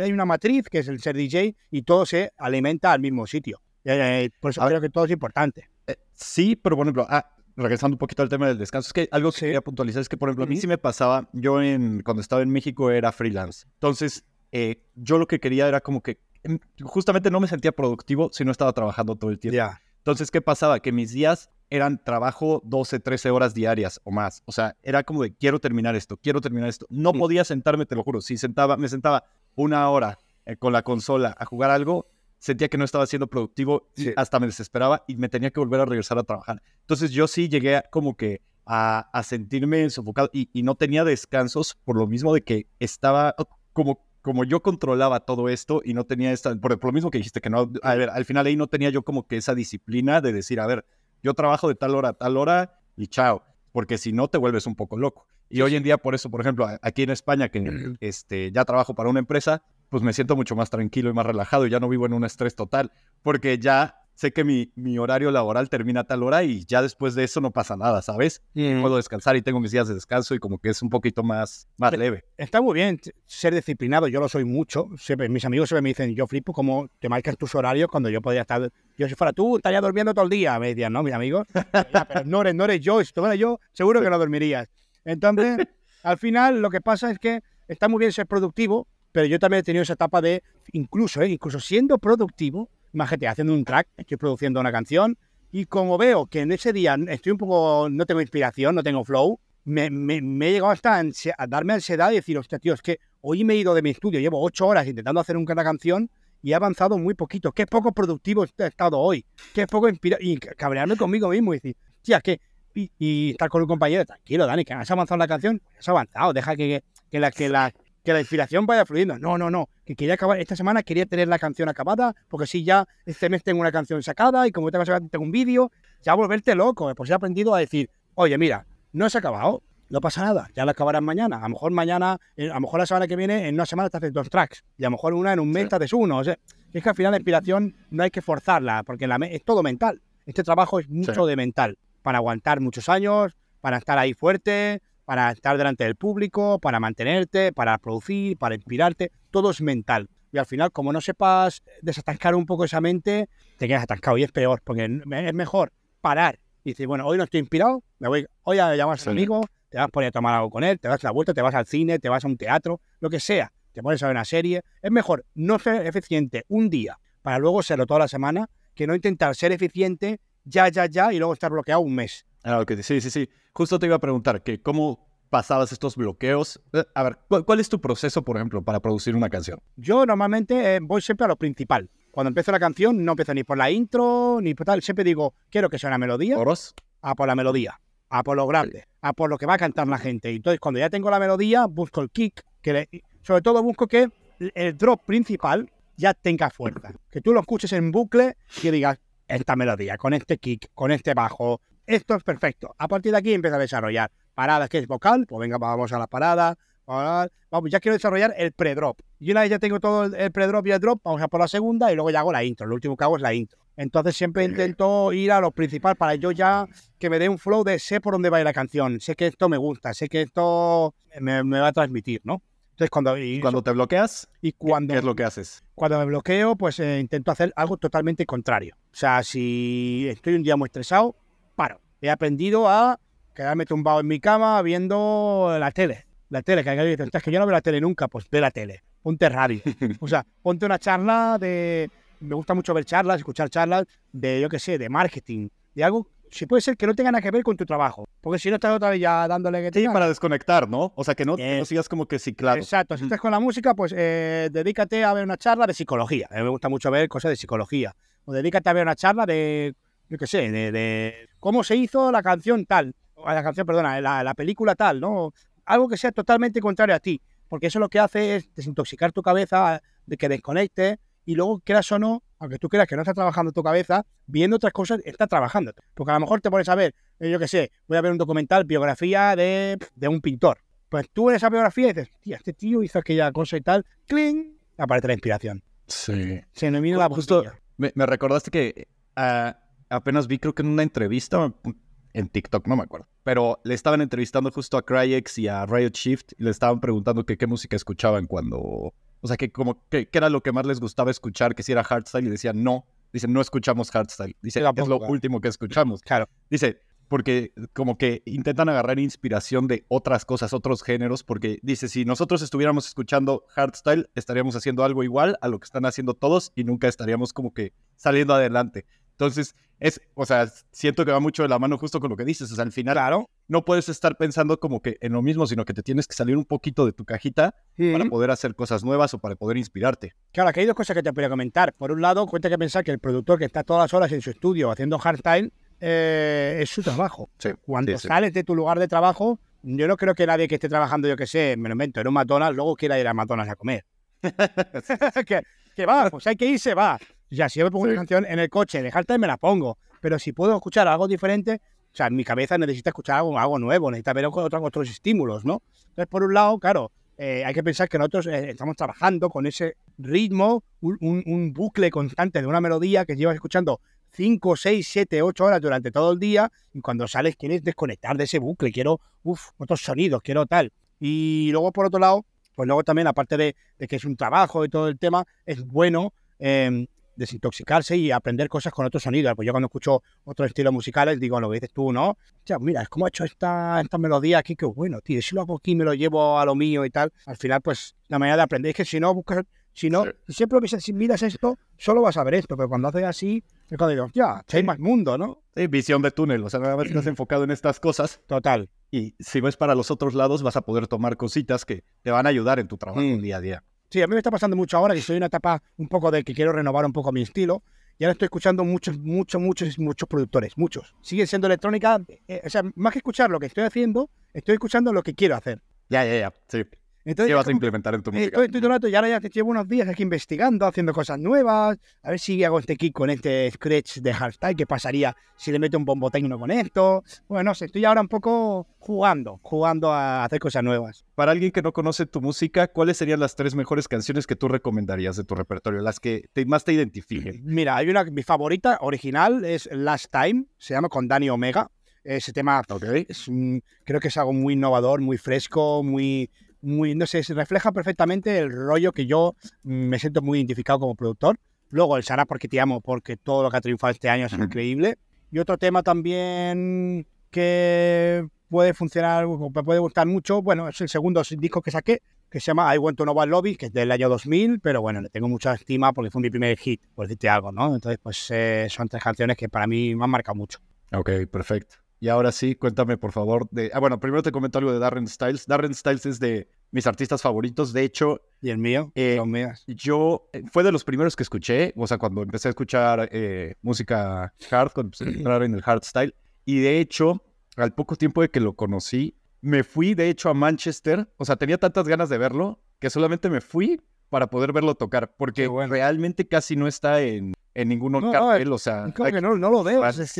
hay una matriz que es el ser DJ y todo se alimenta al mismo sitio. Eh, por eso A ver. creo que todo es importante. Eh, sí, pero por ejemplo, ah, regresando un poquito al tema del descanso, es que algo que Sí. quería puntualizar es que, por ejemplo, a mí sí me pasaba, yo en, cuando estaba en México era freelance. Entonces, eh, yo lo que quería era como que em, justamente no me sentía productivo si no estaba trabajando todo el tiempo. Ya. Entonces, ¿qué pasaba? Que mis días eran trabajo 12, 13 horas diarias o más. O sea, era como de quiero terminar esto, quiero terminar esto. No Mm. podía sentarme, te lo juro. Si sentaba, me sentaba una hora eh, con la consola a jugar algo, sentía que no estaba siendo productivo Sí. hasta me desesperaba y me tenía que volver a regresar a trabajar. Entonces, yo sí llegué a- como que a, a sentirme sofocado y, y no tenía descansos por lo mismo de que estaba como como yo controlaba todo esto y no tenía esta, por, por lo mismo que dijiste que no, a ver, al final ahí no tenía yo como que esa disciplina de decir, a ver, yo trabajo de tal hora a tal hora y chao, porque si no te vuelves un poco loco. Y hoy en día, por eso, por ejemplo, aquí en España, que este, ya trabajo para una empresa, pues me siento mucho más tranquilo y más relajado y ya no vivo en un estrés total, porque ya sé que mi, mi horario laboral termina a tal hora y ya después de eso no pasa nada, ¿sabes? Puedo descansar y tengo mis días de descanso y como que es un poquito más, más leve. Está muy bien ser disciplinado, yo lo soy mucho. Siempre, mis amigos siempre me dicen, yo flipo como te marcas tus horarios cuando yo podría estar. Yo, si fuera tú, estaría durmiendo todo el día. Me decían, no, mis amigos. "Ya, pero no eres, no eres yo. Si tú yo, seguro que no dormirías. Entonces, al final, lo que pasa es que está muy bien ser productivo, pero yo también he tenido esa etapa de, incluso, ¿eh? incluso siendo productivo, imagínate, haciendo un track, estoy produciendo una canción, y como veo que en ese día estoy un poco, no tengo inspiración, no tengo flow, me, me- me he llegado hasta a darme ansiedad y decir, hostia, tío, es que hoy me he ido de mi estudio, llevo ocho horas intentando hacer una canción y he avanzado muy poquito. Qué poco productivo he estado hoy. Qué poco inspirado. Y cabrearme conmigo mismo y decir, tía, que. Y, y estar con un compañero, tranquilo, Dani, que has avanzado la canción, has avanzado, deja que, que, la, que, la, que la inspiración vaya fluyendo. No, no, no, que quería acabar, esta semana quería tener la canción acabada, porque si ya este mes tengo una canción sacada y como esta semana tengo un vídeo, ya volverte loco. Pues he aprendido a decir, oye, mira, no se ha acabado, no pasa nada, ya lo acabarás mañana. A lo mejor mañana, eh, a lo mejor la semana que viene, en una semana te haces dos tracks, y a lo mejor una en un mes Sí. te haces uno. O sea, es que al final la inspiración no hay que forzarla, porque la es todo mental. Este trabajo es mucho de mental, para aguantar muchos años, para estar ahí fuerte, para estar delante del público, para mantenerte, para producir, para inspirarte, todo es mental. Y al final, como no sepas desatascar un poco esa mente, te quedas atascado y es peor, porque es mejor parar y decir, bueno, hoy no estoy inspirado, me voy, hoy a llamar a Sí. amigo, te vas a poner a tomar algo con él, te das la vuelta, te vas al cine, te vas a un teatro, lo que sea, te pones a ver una serie. Es mejor no ser eficiente un día para luego serlo toda la semana que no intentar ser eficiente ya, ya, ya y luego estar bloqueado un mes. Ah, sí, sí, sí. Justo te iba a preguntar que cómo pasabas estos bloqueos. Eh, A ver, ¿cuál, es tu proceso, por ejemplo, para producir una canción? Yo normalmente eh, voy siempre a lo principal. Cuando empiezo la canción no empiezo ni por la intro ni por tal. Siempre digo, quiero que sea una melodía, ¿Oros? a por la melodía, a por lo grande, a por lo que va a cantar la gente. Y entonces cuando ya tengo la melodía, busco el kick, que le- sobre todo busco que el drop principal ya tenga fuerza. Que tú lo escuches en bucle y digas, esta melodía, con este kick, con este bajo, esto es perfecto. A partir de aquí empieza a desarrollar paradas que es vocal, pues venga, vamos a la parada, vamos, ya quiero desarrollar el pre-drop. Y una vez ya tengo todo el, el pre-drop y el drop, vamos a por la segunda y luego ya hago la intro. Lo último que hago es la intro. Entonces siempre intento ir a lo principal para yo ya que me dé un flow de sé por dónde va a ir la canción, sé que esto me gusta, sé que esto me, me va a transmitir, ¿no? Entonces cuando, y, Cuando te bloqueas, y ¿qué- cuando, ¿qué es lo que haces? cuando me bloqueo, pues eh, intento hacer algo totalmente contrario. O sea, si estoy un día muy estresado, paro. He aprendido a quedarme tumbado en mi cama viendo la tele. La tele, que alguien dice, "Es que yo no veo la tele nunca, pues ve la tele. Ponte radio. O sea, ponte una charla de... Me gusta mucho ver charlas, escuchar charlas de, yo qué sé, de marketing, de algo, si puede ser que no tenga nada que ver con tu trabajo. Porque si no estás otra vez ya dándole que Sí, para desconectar, ¿no? O sea, que no, Bien. sigas como que ciclado. Exacto, si estás con la música, pues eh, dedícate a ver una charla de psicología. A mí me gusta mucho ver cosas de psicología. O dedícate a ver una charla de, yo qué sé, de, de cómo se hizo la canción tal. O la canción, perdona, la, la película tal, ¿no? Algo que sea totalmente contrario a ti. Porque eso lo que hace es desintoxicar tu cabeza, de que desconectes y luego, quieras o no, aunque tú creas que no está trabajando tu cabeza, viendo otras cosas, está trabajando. Porque a lo mejor te pones a ver, eh, yo qué sé, voy a ver un documental, biografía de, de un pintor. Pues tú en esa biografía dices, tía, este tío hizo aquella cosa y tal, ¡cling! Aparece la inspiración. Sí. Se me viene la Justo me, me recordaste que ah, apenas vi, creo que en una entrevista en TikTok, no me acuerdo, pero le estaban entrevistando justo a Cryx y a Riot Shift y le estaban preguntando que qué música escuchaban cuando, o sea, que como que, era lo que más les gustaba escuchar, que si era hardstyle y decían no, dicen no escuchamos hardstyle, dice es lo último que escuchamos, Claro. dice porque como que intentan agarrar inspiración de otras cosas, otros géneros, porque dice, si nosotros estuviéramos escuchando hardstyle, estaríamos haciendo algo igual a lo que están haciendo todos y nunca estaríamos como que saliendo adelante. Entonces, es, o sea, siento que va mucho de la mano justo con lo que dices, o sea, al final Claro. no puedes estar pensando como que en lo mismo, sino que te tienes que salir un poquito de tu cajita para Mm. poder hacer cosas nuevas o para poder inspirarte. Claro, aquí hay dos cosas que te podría comentar. Por un lado, cuenta que pensar que el productor que está todas las horas en su estudio haciendo hardstyle eh, es su trabajo. Sí, Cuando sí, sí. sales de tu lugar de trabajo, yo no creo que nadie que esté trabajando, yo que sé, me lo invento, en un McDonald's, luego quiera ir a McDonald's a comer. que, que va, pues hay que irse, va. Ya, si yo me pongo una canción en el coche de hardstyle, me la pongo. Pero si puedo escuchar algo diferente, o sea, mi cabeza necesita escuchar algo, algo nuevo, necesita ver otros, otros estímulos, ¿no? Entonces, por un lado, claro, eh, hay que pensar que nosotros eh, estamos trabajando con ese ritmo, un, un- un bucle constante de una melodía que llevas escuchando 5, 6, 7, 8 horas durante todo el día y cuando sales quieres desconectar de ese bucle, quiero, uff, otros sonidos, quiero tal. Y luego, por otro lado, pues luego también, aparte de, de que es un trabajo y todo el tema, es bueno eh, desintoxicarse y aprender cosas con otros sonidos. Pues yo cuando escucho otros estilos musicales digo lo que dices tú, ¿no? Ya, mira, es como he hecho esta, esta melodía aquí, que bueno, tío, si lo hago aquí me lo llevo a lo mío y tal. Al final, pues la manera de aprender es que si no buscas, si no, Sí. si siempre si miras esto, solo vas a ver esto, pero cuando haces así, es cuando digo, ya, hay más mundo, ¿no? Sí, visión de túnel, o sea, nada más estás enfocado en estas cosas Total. y si ves para los otros lados vas a poder tomar cositas que te van a ayudar en tu trabajo Mm. día a día. Sí, a mí me está pasando mucho ahora que en una etapa un poco de que quiero renovar un poco mi estilo. Y ahora estoy escuchando muchos, muchos, muchos, muchos productores, muchos. Siguen siendo electrónica, eh, o sea, más que escuchar lo que estoy haciendo, estoy escuchando lo que quiero hacer. Ya, ya, ya, sí. Entonces, ¿Qué vas a como que, implementar en tu eh, música? estoy, estoy todo el rato y ahora ya te llevo unos días aquí investigando, haciendo cosas nuevas, a ver si hago este kick con este scratch de hardstyle, qué pasaría si le meto un bombo tecno con esto. Bueno, no sé, estoy ahora un poco jugando, jugando a hacer cosas nuevas. Para alguien que no conoce tu música, ¿cuáles serían las tres mejores canciones que tú recomendarías de tu repertorio? Las que te- más te identifiquen. Mira, hay una, mi favorita original es Last Time, se llama con Dani Omega. Ese tema es creo que es algo muy innovador, muy fresco, muy, muy, no sé, se refleja perfectamente el rollo que yo me siento muy identificado como productor. Luego el Sara porque te amo, porque todo lo que ha triunfado este año es increíble. Y otro tema también que puede funcionar, puede gustar mucho, bueno, es el segundo disco que saqué, que se llama I Want to About Lobby, que es del año 2000, pero bueno, le tengo mucha estima porque fue mi primer hit, por decirte algo, ¿no? Entonces, pues eh, son tres canciones que para mí me han marcado mucho. Ok, perfecto. Y ahora sí, cuéntame por favor de... Ah, bueno, primero te comento algo de Darren Styles. Darren Styles es de mis artistas favoritos. De hecho, Y el mío, Eh, yo... eh, Fue de los primeros que escuché. O sea, cuando empecé a escuchar eh, música hard, cuando empecé a entrar en el hardstyle. Y de hecho, al poco tiempo de que lo conocí, me fui de hecho a Manchester. O sea, tenía tantas ganas de verlo que solamente me fui para poder verlo tocar. Porque bueno. realmente casi no está en, en ningún No, no, cartel, o sea, Es como que no, no lo veo. Es,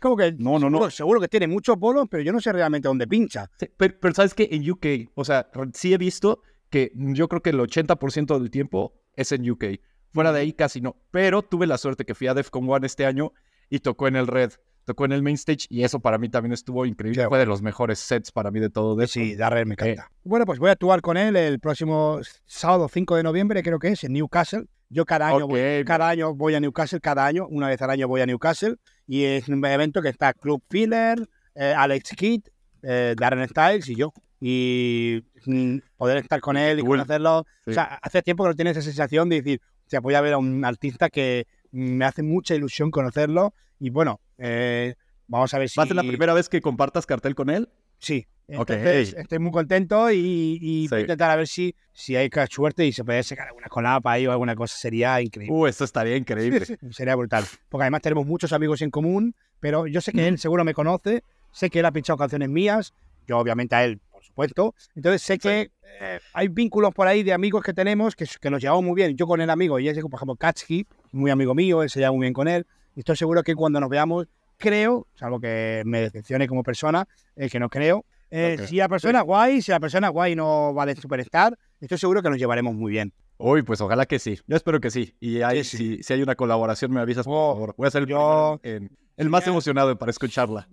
como que No, no, no. seguro, seguro que tiene muchos bolos, pero yo no sé realmente dónde pincha. Sí, pero, pero sabes que en UK, o sea, sí he visto que yo creo que el 80% del tiempo es en UK. Fuera de ahí casi no. Pero tuve la suerte que fui a Defcon One este año y tocó en el Red, tocó en el Main Stage y eso para mí también estuvo increíble. Qué Fue de los mejores sets para mí de todo Defcon. Sí, Darrell me encanta. Bueno, pues voy a actuar con él el próximo sábado 5 de noviembre, creo que es, en Newcastle. Yo cada año, voy, Ok. cada año voy a Newcastle, cada año, una vez al año voy a Newcastle. Y es un evento que está Club Filler, eh, Alex Kidd, eh, Darren Styles y yo. Y mm, poder estar con él y conocerlo. Sí. O sea, hace tiempo que no tienes esa sensación de decir, o sea, voy a ver a un artista que me hace mucha ilusión conocerlo. Y bueno, eh, vamos a ver si... ¿Va a ser la primera vez que compartas cartel con él? Sí. Ok. Entonces, estoy muy contento y, y voy a intentar a ver si, si hay suerte y se puede sacar alguna colapa ahí o alguna cosa. Sería increíble. Uh, eso estaría increíble. Sería brutal. Porque además tenemos muchos amigos en común, pero yo sé que él seguro me conoce, sé que él ha pinchado canciones mías, yo obviamente a él, por supuesto. Entonces sé que eh, hay vínculos por ahí de amigos que tenemos que, que nos llevamos muy bien. Yo con el amigo, y es por ejemplo Katsuki, muy amigo mío, él se lleva muy bien con él. Y estoy seguro que cuando nos veamos, creo, salvo que me decepcione como persona, eh, que no creo. eh. Si la persona guay, si la persona guay no vale superstar, estoy seguro que nos llevaremos muy bien. Uy, pues ojalá que sí. Yo espero que sí. Y ahí, Sí, Si, si hay una colaboración, me avisas, por Oh, favor. Voy a ser el, yo- en- el más emocionado para escucharla.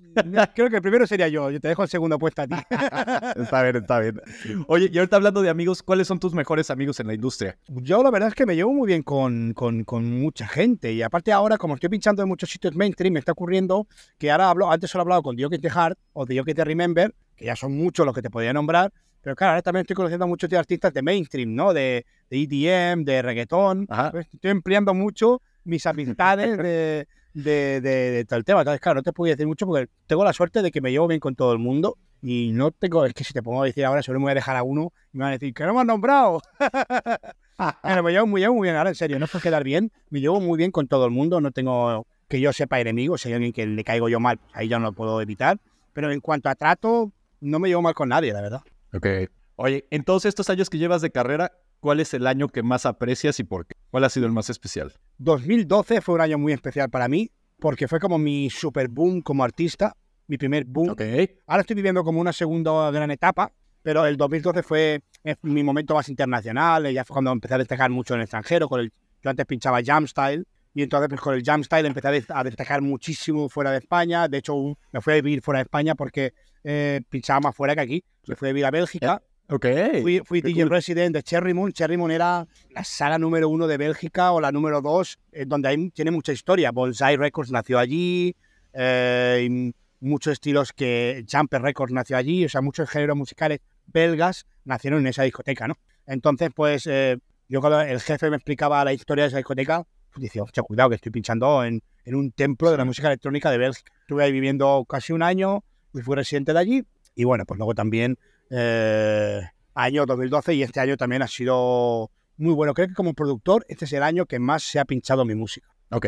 Creo que el primero sería yo, yo te dejo el segundo puesto a ti. Está bien, está bien. Oye, y ahorita hablando de amigos, ¿cuáles son tus mejores amigos en la industria? Yo la verdad es que me llevo muy bien con, con, con mucha gente y aparte ahora como estoy pinchando en muchos sitios mainstream me está ocurriendo que ahora hablo, antes solo he hablado con The Yoke the Heart o The Yoke the Remember, que ya son muchos los que te podía nombrar, pero claro, ahora también estoy conociendo a muchos artistas de mainstream, ¿no? De, de EDM, de reggaetón. Pues estoy empleando mucho mis amistades de, de, de, el tema. Entonces, claro, no te puedo decir mucho porque tengo la suerte de que me llevo bien con todo el mundo y no tengo, es que si te pongo a decir ahora, seguro me voy a dejar a uno y me van a decir que no me han nombrado. Bueno, me llevo muy, llevo muy bien, ahora en serio, no es por quedar bien, me llevo muy bien con todo el mundo, no tengo que yo sepa enemigos, si hay alguien que le caigo yo mal, pues ahí ya no lo puedo evitar, pero en cuanto a trato, no me llevo mal con nadie, la verdad. Ok. Oye, en todos estos años que llevas de carrera, ¿cuál es el año que más aprecias y por qué? ¿Cuál ha sido el más especial? 2012 fue un año muy especial para mí, porque fue como mi super boom como artista, mi primer boom. Ok. Ahora estoy viviendo como una segunda gran etapa, pero el 2012 fue mi momento más internacional, ya fue cuando empecé a destacar mucho en el extranjero, con el, yo antes pinchaba jam style, y entonces pues, con el jam style empecé a, des- a destacar muchísimo fuera de España, de hecho me fui a vivir fuera de España porque eh, pinchaba más fuera que aquí, me fui a vivir a Bélgica, Ok. fui, fui DJ cool. resident de Cherry Moon, Cherry Moon era la sala número uno de Bélgica o la número dos, eh, donde hay, tiene mucha historia, Bonsai Records nació allí, eh, muchos estilos que Jumper Records nació allí, o sea, muchos géneros musicales belgas nacieron en esa discoteca, ¿no? Entonces, pues, eh, yo cuando el jefe me explicaba la historia de esa discoteca, decía, hostia, cuidado que estoy pinchando en, en un templo de la música electrónica de Bélgica. Estuve ahí viviendo casi un año, y fui residente de allí, y bueno, pues luego también, eh, año 2012, y este año también ha sido muy bueno. Creo que como productor, este es el año que más se ha pinchado mi música. Ok.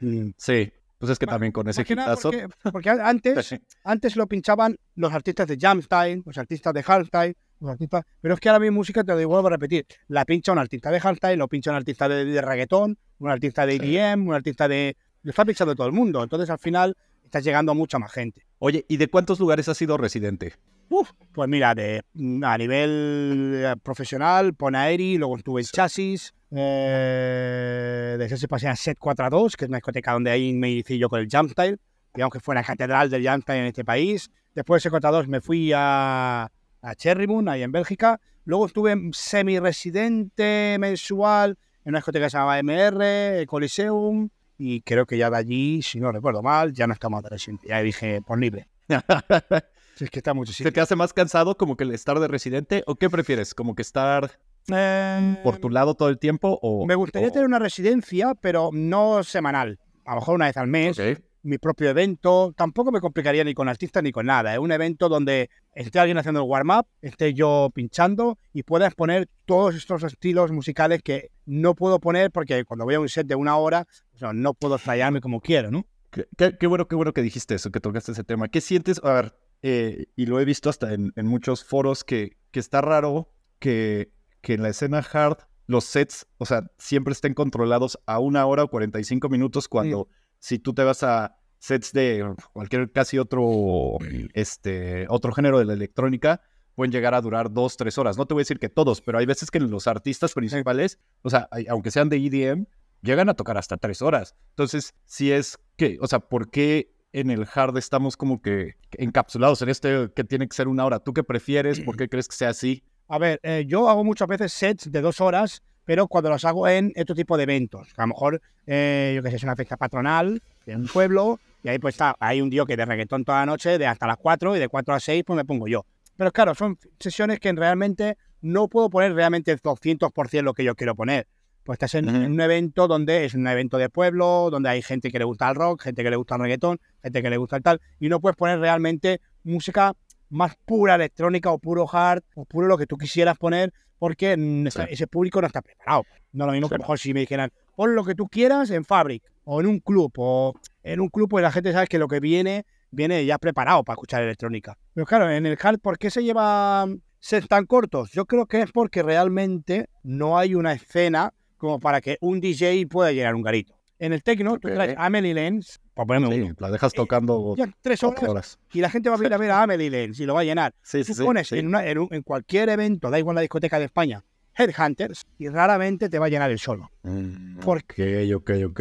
Mm. Sí. Pues es que Más- también con ese hitazo. porque, porque antes antes lo pinchaban los artistas de Jamstyle, los artistas de Hardstyle, los artistas... Pero es que ahora mi música, te lo vuelvo a repetir, la pincha un artista de Hardstyle, lo pincha un artista de, de reggaetón, un artista de EDM, un artista de... Lo está pinchando todo el mundo. Entonces, al final, estás llegando a mucha más gente. Oye, ¿y de cuántos lugares has sido residente? Uf, pues mira, de, a nivel eh, profesional, Ponaeri, luego estuve en Chasis, eh, desde ese pasé a Set 4 que es una discoteca donde ahí me hice yo con el Jamstyle, digamos que fue la catedral del Jamstyle en este país. Después de Set 4 me fui a, a Cherry Moon, ahí en Bélgica. Luego estuve semi-residente mensual en una discoteca que se llamaba MR, el Coliseum, y creo que ya de allí, si no recuerdo mal, ya no estamos de residente. Ya dije, por libre. Si es que está mucho ¿Se te hace más cansado como que el estar de residente? ¿O qué prefieres? ¿Como que estar por tu lado todo el tiempo? O, Me gustaría o- tener una residencia, pero no semanal. A lo mejor una vez al mes, Ok. Mi propio evento. Tampoco me complicaría ni con artistas ni con nada. Es un evento donde esté alguien haciendo el warm-up, esté yo pinchando y pueda exponer todos estos estilos musicales que no puedo poner porque cuando voy a un set de una hora, pues no, no puedo fallarme como quiero, ¿no? Qué, qué- qué bueno, qué bueno que dijiste eso, que tocaste ese tema. ¿Qué sientes? A ver, eh, y lo he visto hasta en, en muchos foros que, que está raro que, que en la escena hard los sets, o sea, siempre estén controlados a una hora o 45 minutos cuando si tú te vas a sets de cualquier casi otro, este, otro género de la electrónica, pueden llegar a durar dos, tres horas. No te voy a decir que todos, pero hay veces que los artistas principales, o sea, aunque sean de EDM, llegan a tocar hasta tres horas. Entonces, si es que, o sea, ¿por qué en el hard estamos como que encapsulados en este que tiene que ser una hora? ¿Tú qué prefieres? ¿Por qué crees que sea así? A ver, eh, yo hago muchas veces sets de dos horas, pero cuando los hago en este tipo de eventos, a lo mejor, eh, yo que sé, es una fiesta patronal de un pueblo, y ahí pues está, hay un que de reggaetón toda la noche, de hasta las 4 y de 4 a 6 pues me pongo yo. Pero claro, son sesiones que realmente no puedo poner realmente el 200% lo que yo quiero poner. Pues estás en, un evento donde es un evento de pueblo, donde hay gente que le gusta el rock, gente que le gusta el reggaetón, gente que le gusta el tal, y no puedes poner realmente música más pura electrónica o puro hard o puro lo que tú quisieras poner porque ese público no está preparado. No lo mismo que mejor si me dijeran, pon lo que tú quieras en Fabric o en un club o en un club pues la gente sabe que lo que viene viene ya preparado para escuchar electrónica. Pero claro, en el hard, ¿por qué se lleva ser tan cortos? Yo creo que es porque realmente no hay una escena como para que un DJ pueda llenar un garito. En el techno, tú traes Amelie Lenz, para ponerme La dejas eh, tocando tres horas, y la gente va a venir a ver a Amelie Lenz y lo va a llenar. Sí, tú pones en, en, cualquier evento, da igual la discoteca de España, Headhunters, y raramente te va a llenar el solo. Mm, porque ok, ok, ok.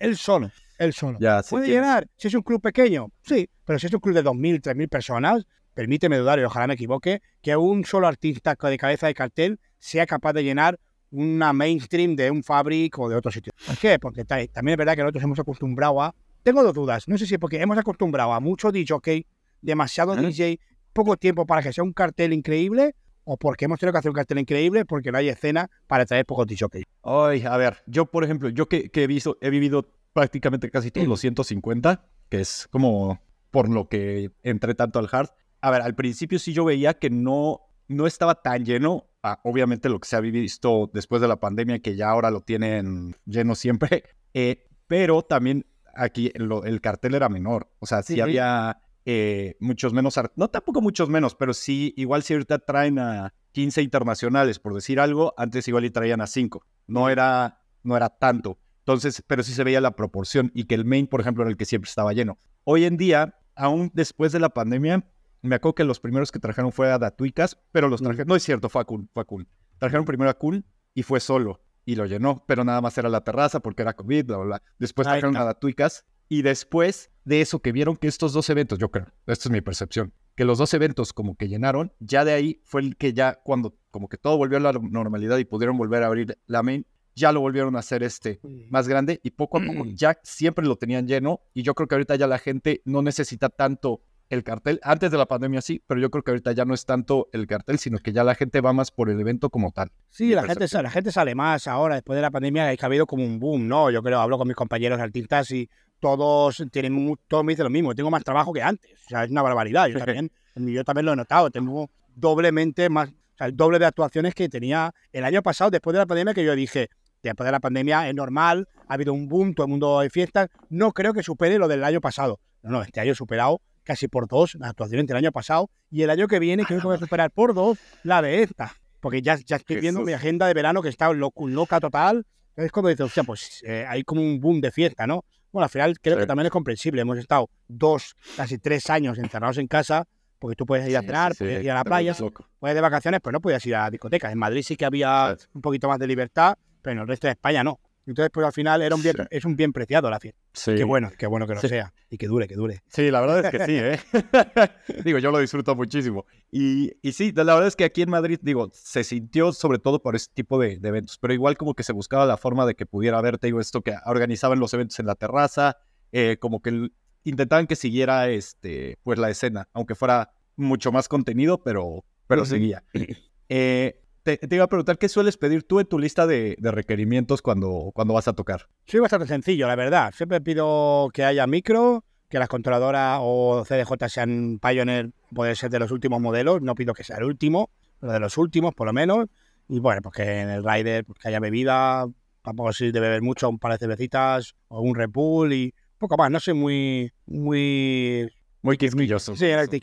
El solo, el solo. Ya, ¿Puede llenar? Si es un club pequeño, sí, pero si es un club de 2.000, 3.000 personas, permíteme dudar y ojalá me equivoque, que un solo artista de cabeza de cartel sea capaz de llenar una mainstream de un Fabric o de otro sitio. ¿Por qué? Porque también es verdad que nosotros hemos acostumbrado a... Tengo dos dudas, no sé si es porque hemos acostumbrado a mucho DJ, demasiado DJ, poco tiempo para que sea un cartel increíble, o porque hemos tenido que hacer un cartel increíble porque no hay escena para traer pocos DJ. Ay, a ver, yo por ejemplo, yo que, he, visto, he vivido prácticamente casi todos los 150, que es como por lo que entré tanto al hard. A ver, al principio sí yo veía que no, no estaba tan lleno obviamente lo que se ha visto después de la pandemia, que ya ahora lo tienen lleno siempre, eh, pero también aquí el cartel era menor, o sea, sí, había eh, muchos menos, no tampoco muchos menos, pero sí, igual si ahorita traen a 15 internacionales, por decir algo, antes igual y traían a 5, no era, no era tanto. Entonces, pero sí se veía la proporción y que el main, por ejemplo, era el que siempre estaba lleno. Hoy en día, aún después de la pandemia, me acuerdo que los primeros que trajeron fue a Datuicas, pero los trajeron, no es cierto, fue a Cool, fue a Cool. Trajeron primero a Cool y fue solo y lo llenó, pero nada más era la terraza porque era COVID, bla, bla, bla. Después trajeron a Datuicas y después de eso que vieron que estos dos eventos, yo creo, esta es mi percepción, que los dos eventos como que llenaron, ya de ahí fue el que ya cuando como que todo volvió a la normalidad y pudieron volver a abrir la main, ya lo volvieron a hacer este más grande y poco a poco ya siempre lo tenían lleno y yo creo que ahorita ya la gente no necesita tanto el cartel. Antes de la pandemia sí, pero yo creo que ahorita ya no es tanto el cartel, sino que ya la gente va más por el evento como tal. Sí, la gente, la gente sale más ahora, después de la pandemia, es que ha habido como un boom, ¿no? Yo creo, hablo con mis compañeros artistas y todos tienen todos me dicen lo mismo, tengo más trabajo que antes. O sea, es una barbaridad. Yo también, yo también lo he notado, tengo doblemente más, o sea, el doble de actuaciones que tenía el año pasado, después de la pandemia, que yo dije, después de la pandemia es normal, ha habido un boom, todo el mundo de fiestas, no creo que supere lo del año pasado. No, no, este año he superado casi por dos la actuación entre el año pasado y el año que viene creo que voy a superar por dos la de esta. Porque ya, ya estoy viendo mi agenda de verano que está loca total. Es cuando dices, sea, pues eh, hay como un boom de fiesta, ¿no? Bueno, al final creo que también es comprensible. Hemos estado dos, casi tres años encerrados en casa, porque tú puedes ir a cenar, puedes ir a la playa, puedes de vacaciones, pero no puedes ir a discotecas. En Madrid sí que había un poquito más de libertad, pero en el resto de España no. Entonces, pues al final era un bien, es un bien preciado la fiesta. Sí. Qué bueno, qué bueno que lo sea. Y que dure, que dure. Sí, la verdad es que sí, ¿eh? digo, yo lo disfruto muchísimo. Y, y, sí, la verdad es que aquí en Madrid, digo, se sintió sobre todo por ese tipo de, eventos, pero igual como que se buscaba la forma de que pudiera haber, te digo, esto que organizaban los eventos en la terraza, eh, como que intentaban que siguiera, este, pues la escena, aunque fuera mucho más contenido, pero, pero seguía. Eh, te, iba a preguntar, ¿qué sueles pedir tú en tu lista de, requerimientos cuando, cuando vas a tocar? Soy bastante sencillo, la verdad. Siempre pido que haya micro, que las controladoras o CDJ sean Pioneer, puede ser de los últimos modelos. No pido que sea el último, pero de los últimos por lo menos. Y bueno, pues que en el rider pues que haya bebida, tampoco si de beber mucho, un par de cervecitas o un Red Bull y poco más. No soy muy, muy... Muy quisquilloso. Sí, era el sí,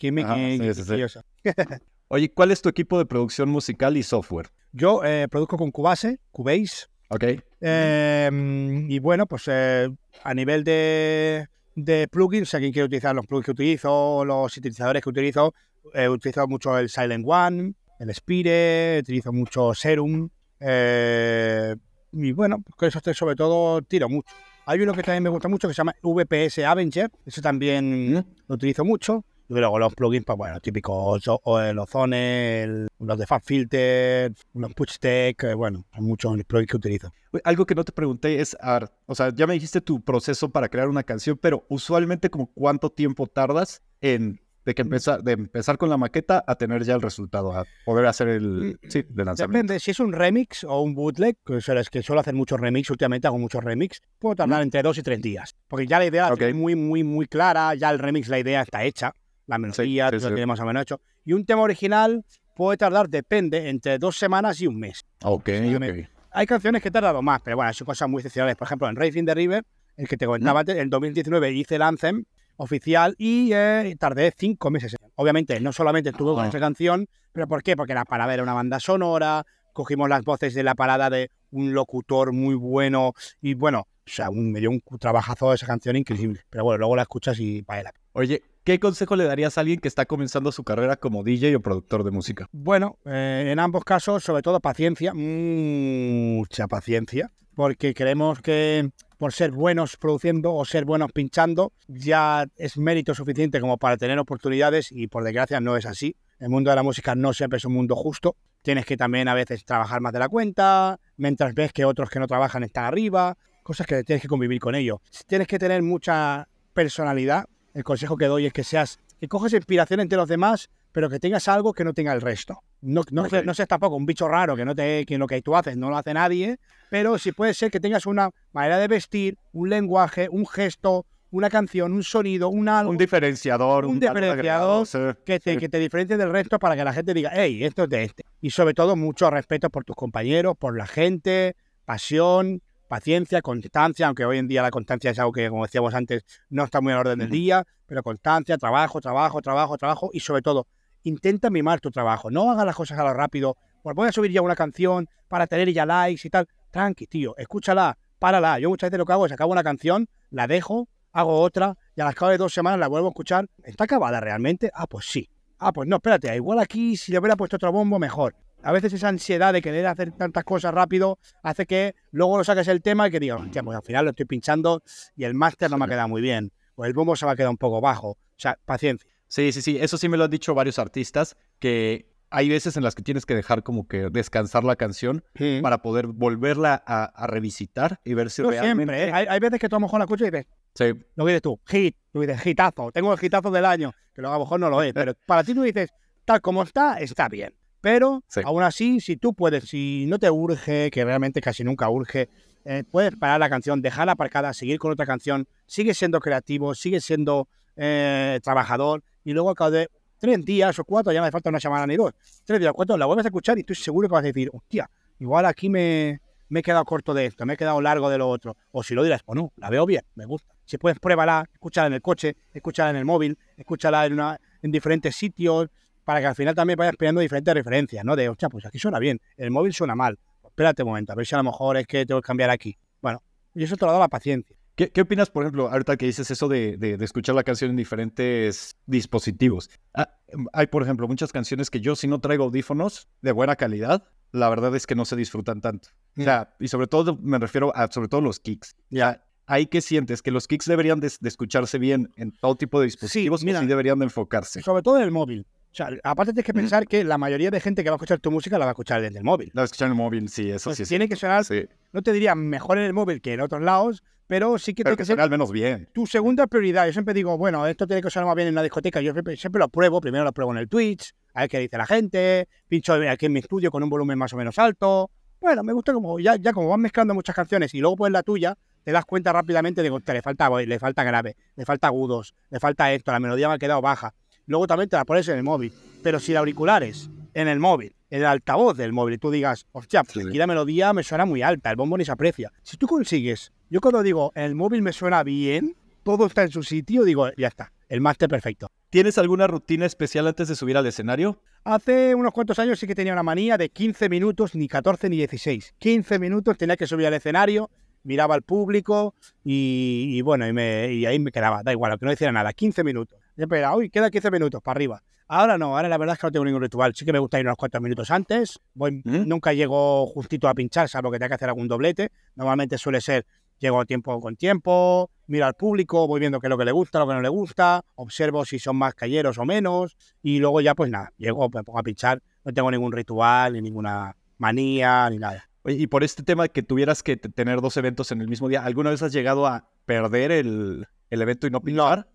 sí, sí. Oye, ¿cuál es tu equipo de producción musical y software? Yo eh, produzco con Cubase, Cubase. Ok. eh, y bueno, pues eh, a nivel de, de plugins, aquí quiero utilizar los plugins que utilizo, los sintetizadores que utilizo, he utilizado mucho el Silent One, el Spire, utilizo mucho Serum. eh, y bueno, pues con eso estoy sobre todo tiro mucho. Hay uno que también me gusta mucho que se llama VPS Avenger, ese también lo utilizo mucho. Y luego los plugins, pues bueno, típicos, o, el Ozone, el- los de FabFilter, los PushTech, eh, bueno, hay muchos plugins que utilizo. Algo que no te pregunté es, a ver, o sea, ya me dijiste tu proceso para crear una canción, pero usualmente como cuánto tiempo tardas en de que empezar, de empezar con la maqueta a tener ya el resultado, a poder hacer el sí, de lanzamiento. Depende, si es un remix o un bootleg, que suelo, es que suelo hacer muchos remix, últimamente hago muchos remix, puedo tardar entre dos y tres días. Porque ya la idea la Ok. tengo muy, muy, muy clara, ya el remix, la idea está hecha, la melodía, sí, sí. lo tenemos más o menos hecho. Y un tema original puede tardar, depende, entre dos semanas y un mes. Ok, Sí, ok. me- Hay canciones que he tardado más, pero bueno, son cosas muy excepcionales. Por ejemplo, en Racing the River, el que te comentaba antes, en 2019 hice el Anthem oficial y eh, tardé cinco meses. Obviamente, no solamente estuve con Ah. esa canción, pero ¿por qué? Porque la parada era una banda sonora, cogimos las voces de la parada de un locutor muy bueno y bueno, o sea, un, me dio un trabajazo esa canción increíble. Pero bueno, luego la escuchas y vale la. Oye, ¿qué consejo le darías a alguien que está comenzando su carrera como DJ o productor de música? Bueno, eh, en ambos casos, sobre todo paciencia, mucha paciencia, porque creemos que por ser buenos produciendo o ser buenos pinchando ya es mérito suficiente como para tener oportunidades y por desgracia no es así. El mundo de la música no siempre es un mundo justo. Tienes que también a veces trabajar más de la cuenta, mientras ves que otros que no trabajan están arriba, cosas que tienes que convivir con ello. Tienes que tener mucha personalidad. El consejo que doy es que seas, que coges inspiración entre los demás, pero que tengas algo que no tenga el resto. No, no, seas tampoco un bicho raro que no te que lo que tú haces no lo hace nadie, pero sí puede ser que tengas una manera de vestir, un lenguaje, un gesto, una canción, un sonido, un algo Un diferenciador. Un agregado, diferenciador que te, sí. que te diferencie del resto para que la gente diga, hey, esto es de este. Y sobre todo, mucho respeto por tus compañeros, por la gente, pasión, paciencia, constancia, aunque hoy en día la constancia es algo que, como decíamos antes, no está muy al orden del día, pero constancia, trabajo, trabajo, trabajo, trabajo y sobre todo, intenta mimar tu trabajo. No hagas las cosas a lo rápido. Pues voy a subir ya una canción para tener ya likes y tal. Tranqui, tío, escúchala, párala. Yo muchas veces lo que hago es acabo una canción, la dejo, hago otra y a las cabo de dos semanas la vuelvo a escuchar. ¿Está acabada realmente? Ah, pues sí. Ah, pues no, espérate, igual aquí si le hubiera puesto otro bombo, mejor. A veces esa ansiedad de querer hacer tantas cosas rápido hace que luego lo saques el tema y que digas, hostia, pues al final lo estoy pinchando y el máster no me ha quedado muy bien. O el bombo se me ha quedado un poco bajo. O sea, paciencia. Sí, sí, sí. Eso sí me lo han dicho varios artistas, que hay veces en las que tienes que dejar como que descansar la canción para poder volverla a, a revisitar y ver si realmente... siempre, ¿eh? hay, hay veces que tú a lo mejor la escuchas y dices, Sí, lo que dices tú, hit, tú dices hitazo, tengo el hitazo del año, que luego a lo mejor no lo es, pero para ti tú dices, tal como está, está bien. Pero Sí. aún así, si tú puedes, si no te urge, que realmente casi nunca urge, eh, puedes parar la canción, dejarla aparcada, seguir con otra canción, sigue siendo creativo, sigue siendo eh, trabajador, y luego al cabo de tres días o cuatro, ya no hace falta una semana ni dos, tres días o cuatro, la vuelves a escuchar y estoy seguro que vas a decir, hostia, igual aquí me, me he quedado corto de esto, me he quedado largo de lo otro. O si lo dirás, o no, la veo bien, me gusta. Si puedes, pruébala, escúchala en el coche, escúchala en el móvil, escúchala en, una, en diferentes sitios, para que al final también vayas pillando diferentes referencias, ¿no? De, hostia, pues aquí suena bien, el móvil suena mal. Pues espérate un momento, a ver si a lo mejor es que tengo que cambiar aquí. Bueno, y eso te lo da la paciencia. ¿Qué, qué opinas, por ejemplo, ahorita que dices eso de, de- de escuchar la canción en diferentes dispositivos? Ah, em, hay, por ejemplo, muchas canciones que yo, si no traigo audífonos de buena calidad, la verdad es que no se disfrutan tanto. O sea, y sobre todo me refiero a sobre todo los kicks. Ya, ¿ahí qué sientes? ¿Que los kicks deberían de, de escucharse bien en todo tipo de dispositivos mira. sí deberían de enfocarse? Sobre todo en el móvil. O sea, aparte tienes que pensar que la mayoría de gente que va a escuchar tu música la va a escuchar desde el móvil. La escuchar en el móvil, sí, eso sí. tiene que sonar, sí. no te diría mejor en el móvil que en otros lados, pero sí que Pero tiene que ser al menos bien. tu segunda prioridad. Yo siempre digo, bueno, esto tiene que sonar más bien en una discoteca. Yo siempre, siempre lo pruebo. Primero lo pruebo en el Twitch, a ver qué dice la gente. Pincho aquí en mi estudio con un volumen más o menos alto. Bueno, me gusta como ya, ya como van mezclando muchas canciones y luego pues la tuya, te das cuenta rápidamente de que le falta le falta grave, le falta agudos, le falta esto, la melodía me ha quedado baja. Luego también te la pones en el móvil. Pero si el auriculares en el móvil, en el altavoz del móvil, y tú digas, hostia, pues aquí la melodía me suena muy alta, el bombo ni se aprecia. Si tú consigues, yo cuando digo el móvil me suena bien, todo está en su sitio, digo, ya está, el máster perfecto. ¿Tienes alguna rutina especial antes de subir al escenario? Hace unos cuantos años sí que tenía una manía de 15 minutos, ni 14 ni 16. 15 minutos tenía que subir al escenario, miraba al público y, y bueno, y, me, y ahí me quedaba, da igual, que no hiciera nada, 15 minutos. Siempre era, uy, queda 15 minutos para arriba. Ahora no, ahora la verdad es que no tengo ningún ritual. Sí que me gusta ir unos cuantos minutos antes. Voy, ¿Mm? Nunca llego justito a pinchar, salvo que tenga que hacer algún doblete. Normalmente suele ser, llego tiempo con tiempo, miro al público, voy viendo qué es lo que le gusta, lo que no le gusta, observo si son más calleros o menos, y luego ya pues nada, llego, me pongo a pinchar. No tengo ningún ritual, ni ninguna manía, ni nada. Oye, y por este tema que tuvieras que tener dos eventos en el mismo día, ¿alguna vez has llegado a perder el, el evento y no pinchar? No,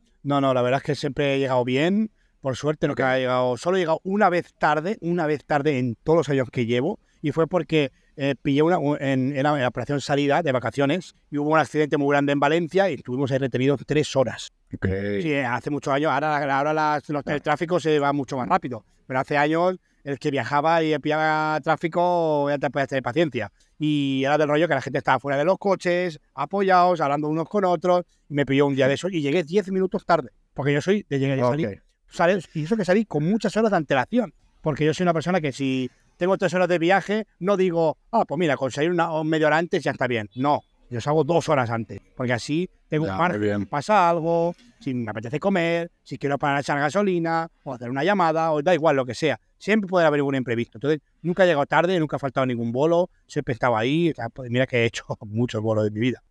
no, la verdad es que siempre he llegado bien. Por suerte, nunca he llegado. Solo he llegado una vez tarde, una vez tarde en todos los años que llevo. Y fue porque eh, pillé una en, era en la operación salida de vacaciones y hubo un accidente muy grande en Valencia y estuvimos ahí retenidos tres horas. Ok. Sí, hace muchos años. Ahora, ahora las- los, el tráfico se va mucho más rápido. Pero hace años el que viajaba y pillaba tráfico ya te podías tener paciencia. Y era del rollo que la gente estaba fuera de los coches, apoyados, hablando unos con otros. Y me pilló un día de eso y llegué 10 minutos tarde. Porque yo soy de llegar y salir. Ok. sales- y eso que salí con muchas horas de antelación. Porque yo soy una persona que si tengo tres horas de viaje, no digo, ah, pues mira, con salir una o media hora antes ya está bien. No, yo salgo dos horas antes. Porque así tengo Ya, un margen. Pasa algo, si me apetece comer, si quiero parar a echar gasolina, o hacer una llamada, o da igual lo que sea. Siempre puede haber algún imprevisto. Entonces, nunca he llegado tarde, nunca ha faltado ningún bolo, siempre he estado ahí. O sea, pues mira que he hecho muchos bolos de mi vida.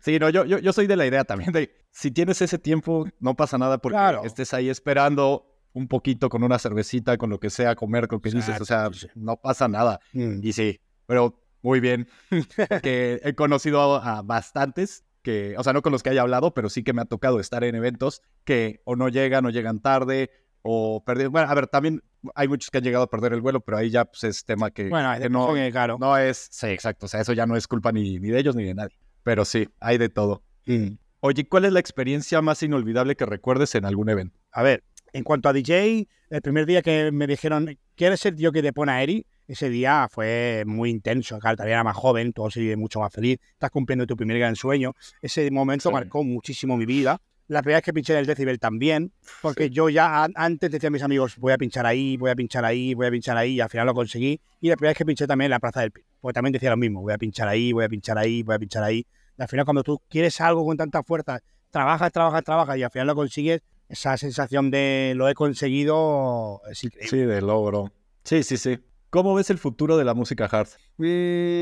Sí, no, yo, yo, yo soy de la idea también de si tienes ese tiempo, no pasa nada porque Claro. estés ahí esperando un poquito con una cervecita, con lo que sea, comer, con lo que dices, o sea, sí. no pasa nada. Mm. Y sí, pero muy bien, que he conocido a, a bastantes que, o sea, no con los que haya hablado, pero sí que me ha tocado estar en eventos que o no llegan o llegan tarde o perder. Bueno, a ver, también hay muchos que han llegado a perder el vuelo, pero ahí ya pues, es tema que, Bueno, que no, es, sí, exacto, o sea, eso ya no es culpa ni, ni de ellos ni de nadie, pero sí, hay de todo. Mm. Oye, ¿cuál es la experiencia más inolvidable que recuerdes en algún evento? A ver, en cuanto a DJ, el primer día que me dijeron, ¿quieres ser tío que te pone a Eri? Ese día fue muy intenso, claro, todavía era más joven, todo se vive mucho más feliz, estás cumpliendo tu primer gran sueño. Ese momento Sí. marcó muchísimo mi vida. La primera vez que pinché en el Decibel también, porque yo ya an- antes decía a mis amigos, voy a pinchar ahí, voy a pinchar ahí, voy a pinchar ahí, y al final lo conseguí. Y la primera vez que pinché también en la Plaza del Pi, porque también decía lo mismo, voy a pinchar ahí, voy a pinchar ahí, voy a pinchar ahí. Y al final cuando tú quieres algo con tanta fuerza, trabajas, trabajas, trabajas y al final lo consigues, esa sensación de lo he conseguido es increíble. Sí, de logro. Sí, sí, sí. ¿Cómo ves el futuro de la música hard?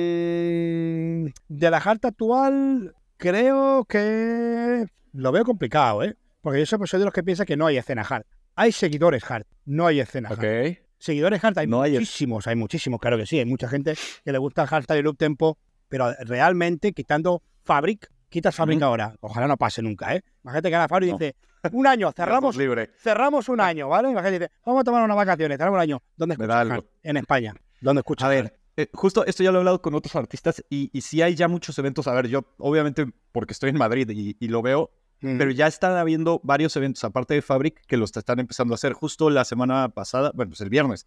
Mm, De la harta actual, creo que lo veo complicado, ¿eh? Porque yo soy soy de los que piensa que no hay escena hard. Hay seguidores hard, no hay escena Ok. hard. Seguidores hard hay No muchísimos, hay muchísimos, claro que sí. Hay mucha gente que le gusta el hardstyle y el uptempo, pero realmente quitando Fabric, quitas Fabric ahora. Ojalá no pase nunca, ¿eh? Imagínate que haga Fabric y No. dice, un año, cerramos libre. cerramos un año, ¿vale? Imagínate, dice, vamos a tomar unas vacaciones, cerramos un año. ¿Dónde escuchas? En España. ¿Dónde escuchas A ver? Eh, justo esto ya lo he hablado con otros artistas y, y sí hay ya muchos eventos. A ver, yo obviamente porque estoy en Madrid y, y lo veo, Mm. pero ya están habiendo varios eventos aparte de Fabric que los están empezando a hacer. Justo la semana pasada, bueno, pues el viernes,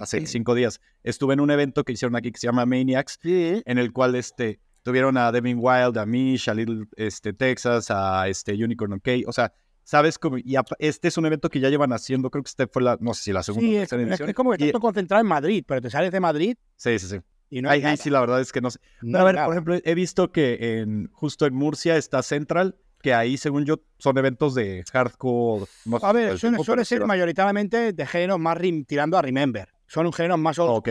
hace cinco días, estuve en un evento que hicieron aquí que se llama Maniacs, en el cual este, tuvieron a Devin Wild, a Mish, a Little este, Texas, a este, Unicorn OK. O sea, ¿sabes cómo? Y este es un evento que ya llevan haciendo, creo que este fue la, no sé si la segunda Sí, es, edición. es como que estás concentrado en Madrid, pero te sales de Madrid Sí, sí, sí. y no hay ahí, ahí sí, la verdad es que no sé. No a ver, nada. por ejemplo, he visto que en, justo en Murcia está Central, que ahí, según yo, son eventos de hardcore. A ver, el suele, suele ser mayoritariamente de géneros más rim- tirando a Remember. Son un género más old Ok,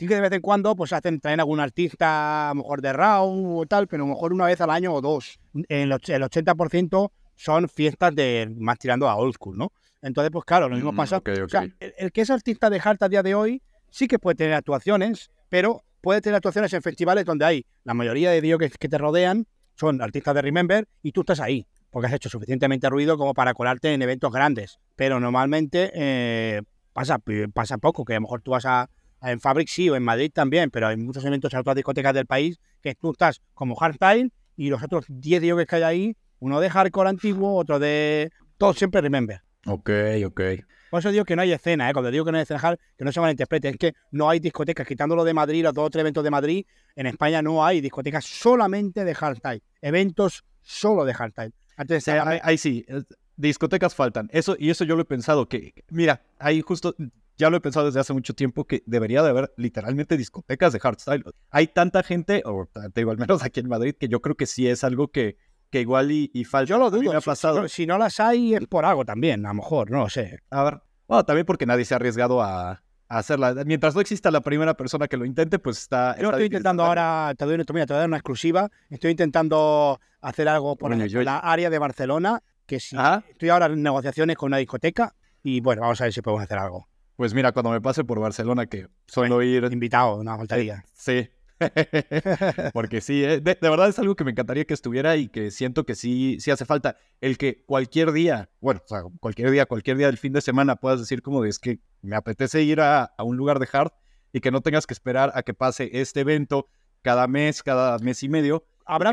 Sí que de vez en cuando pues hacen, traen algún artista, a lo mejor de Raw o tal, pero a lo mejor una vez al año o dos. El, och- el 80% son fiestas de más tirando a old school, ¿no? Entonces, pues claro, lo mismo Mm, pasa. O sea, el, el que es artista de Hart a día de hoy sí que puede tener actuaciones, pero puede tener actuaciones en festivales donde hay la mayoría de dios que, que te rodean son artistas de Remember y tú estás ahí, porque has hecho suficientemente ruido como para colarte en eventos grandes. Pero normalmente eh, pasa, pasa poco, que a lo mejor tú vas a, a- en Fabric sí o en Madrid también, pero hay muchos eventos en otras discotecas del país que tú estás como hardstyle y los otros 10 dios que hay ahí, uno de hardcore antiguo, otro de... Todos siempre Remember. ok, ok. Por eso digo que no hay escena, ¿eh? cuando digo que no hay escena hard, que no se malinterprete, es que no hay discotecas, quitándolo de Madrid, los dos o tres eventos de Madrid, en España no hay discotecas solamente de hardstyle, eventos solo de hardstyle. Antes sea, ahí, ahí sí. eh, discotecas faltan. Eso, y eso yo lo he pensado, que, mira, ahí justo, ya lo he pensado desde hace mucho tiempo, que debería de haber literalmente discotecas de hardstyle. Hay tanta gente, o te digo, al menos aquí en Madrid, que yo creo que sí es algo que, que igual y, y falta. Yo lo dudo. ha si- pasado. Si, si no las hay es por algo también, a lo mejor, no lo sé. A ver, bueno, también porque nadie se ha arriesgado a, a hacerla. Mientras no exista la primera persona que lo intente, pues está. Yo está estoy intentando ahora, te doy, una- mira, te voy a dar una exclusiva. Estoy intentando hacer algo por ejemplo, yo- la área de Barcelona, que sí. Ajá. Estoy ahora en negociaciones con una discoteca y bueno, vamos a ver si podemos hacer algo. Pues mira, cuando me pase por Barcelona, que suelo ir. Invitado, no faltaría. Sí. Porque sí, eh, de, de verdad es algo que me encantaría que estuviera y que siento que sí, sí hace falta. El que cualquier día, bueno, o sea, cualquier día, cualquier día del fin de semana puedas decir como de, es que me apetece ir a, a un lugar de hard y que no tengas que esperar a que pase este evento cada mes, cada mes y medio. Habrá,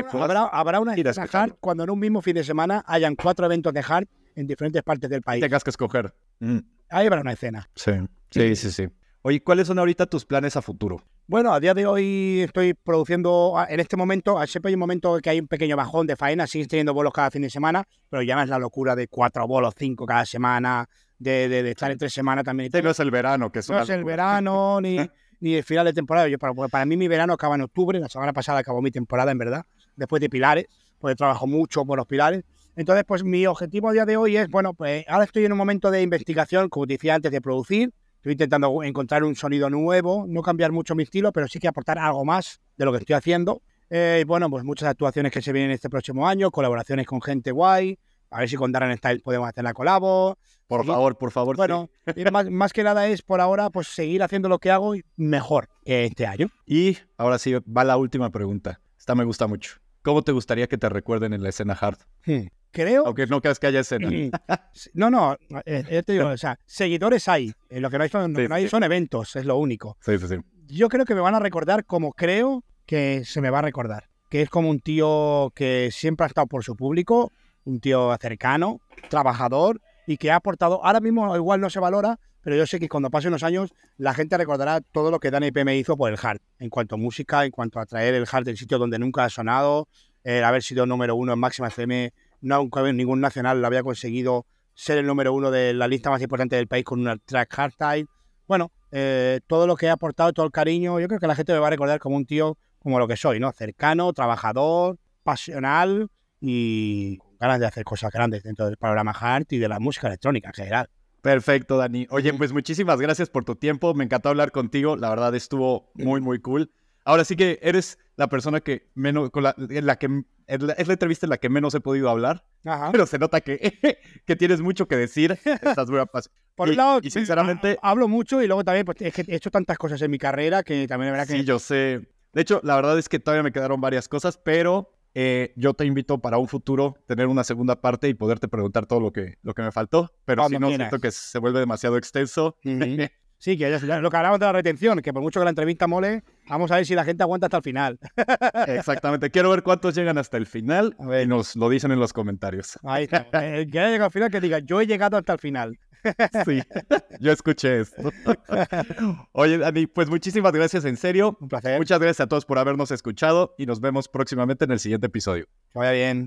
una escena hard cuando en un mismo fin de semana hayan cuatro eventos de hard en diferentes partes del país. tengas que escoger. Mm, Ahí habrá una escena. sí, sí, sí, sí. Oye, ¿cuáles son ahorita tus planes a futuro? Bueno, a día de hoy estoy produciendo, a- en este momento, siempre hay un momento que hay un pequeño bajón de faena, sigues teniendo bolos cada fin de semana, pero ya no es la locura de cuatro bolos, cinco cada semana, de, de- de estar en tres semanas también. Este no es el verano, que es No es el verano ni, ni el final de temporada. Yo, para, para mí mi verano acaba en octubre, la semana pasada acabó mi temporada, en verdad, después de Pilares, porque trabajo mucho por los Pilares. Entonces, pues mi objetivo a día de hoy es, bueno, pues ahora estoy en un momento de investigación, como te decía antes, de producir. Estoy intentando encontrar un sonido nuevo, no cambiar mucho mi estilo, pero sí que aportar algo más de lo que estoy haciendo. Eh, y bueno, pues muchas actuaciones que se vienen este próximo año, colaboraciones con gente guay. A ver si con Darren Style podemos hacer la colabo. Por seguir- favor, por favor. Bueno, más, más que nada es por ahora pues seguir haciendo lo que hago mejor que este año. Y ahora sí, va la última pregunta. Esta me gusta mucho. ¿Cómo te gustaría que te recuerden en la escena hard? Hmm. Creo. Aunque no creas que haya escena. No, no, eh, ya te digo, o sea, seguidores hay. Eh, Lo que no hay, son, Sí, no hay sí. son eventos, es lo único. Sí, sí, sí. Yo creo que me van a recordar como creo que se me va a recordar. Que es como un tío que siempre ha estado por su público, un tío cercano, trabajador y que ha aportado. Ahora mismo igual no se valora, pero yo sé que cuando pasen unos años la gente recordará todo lo que Dani P me hizo por el hard, en cuanto a música, en cuanto a traer el hard del sitio donde nunca ha sonado, el haber sido número uno en Máxima FM, nunca ningún nacional lo había conseguido ser el número uno de la lista más importante del país con una track hardstyle. Bueno, eh, todo lo que he aportado, todo el cariño, yo creo que la gente me va a recordar como un tío como lo que soy, ¿no? Cercano, trabajador, pasional y ganas de hacer cosas grandes dentro del panorama hard y de la música electrónica en general. Perfecto, Dani. Oye, pues muchísimas gracias por tu tiempo. Me encantó hablar contigo. La verdad estuvo muy, muy cool. Ahora sí que eres la persona que menos, con la, en la que es la, la entrevista en la que menos he podido hablar, Ajá. pero se nota que, que tienes mucho que decir. Estás muy apasionado. Por un lado, y sinceramente- ha- hablo mucho y luego también pues, es que he hecho tantas cosas en mi carrera que también es verdad que Sí, yo sé. De hecho, la verdad es que todavía me quedaron varias cosas, pero eh, yo te invito para un futuro tener una segunda parte y poderte preguntar todo lo que, lo que me faltó. Pero Cuando si no, quieras. siento que se vuelve demasiado extenso. Sí, que ya, ya- lo que hablamos de la retención, que por mucho que la entrevista mole, vamos a ver si la gente aguanta hasta el final. Exactamente. Quiero ver cuántos llegan hasta el final A ver. y nos lo dicen en los comentarios. Ahí está. El que haya llegado al final, que diga, yo he llegado hasta el final. Sí, yo escuché esto. Oye, Dani, pues muchísimas gracias en serio. Un placer. Muchas gracias a todos por habernos escuchado y nos vemos próximamente en el siguiente episodio. Que vaya bien.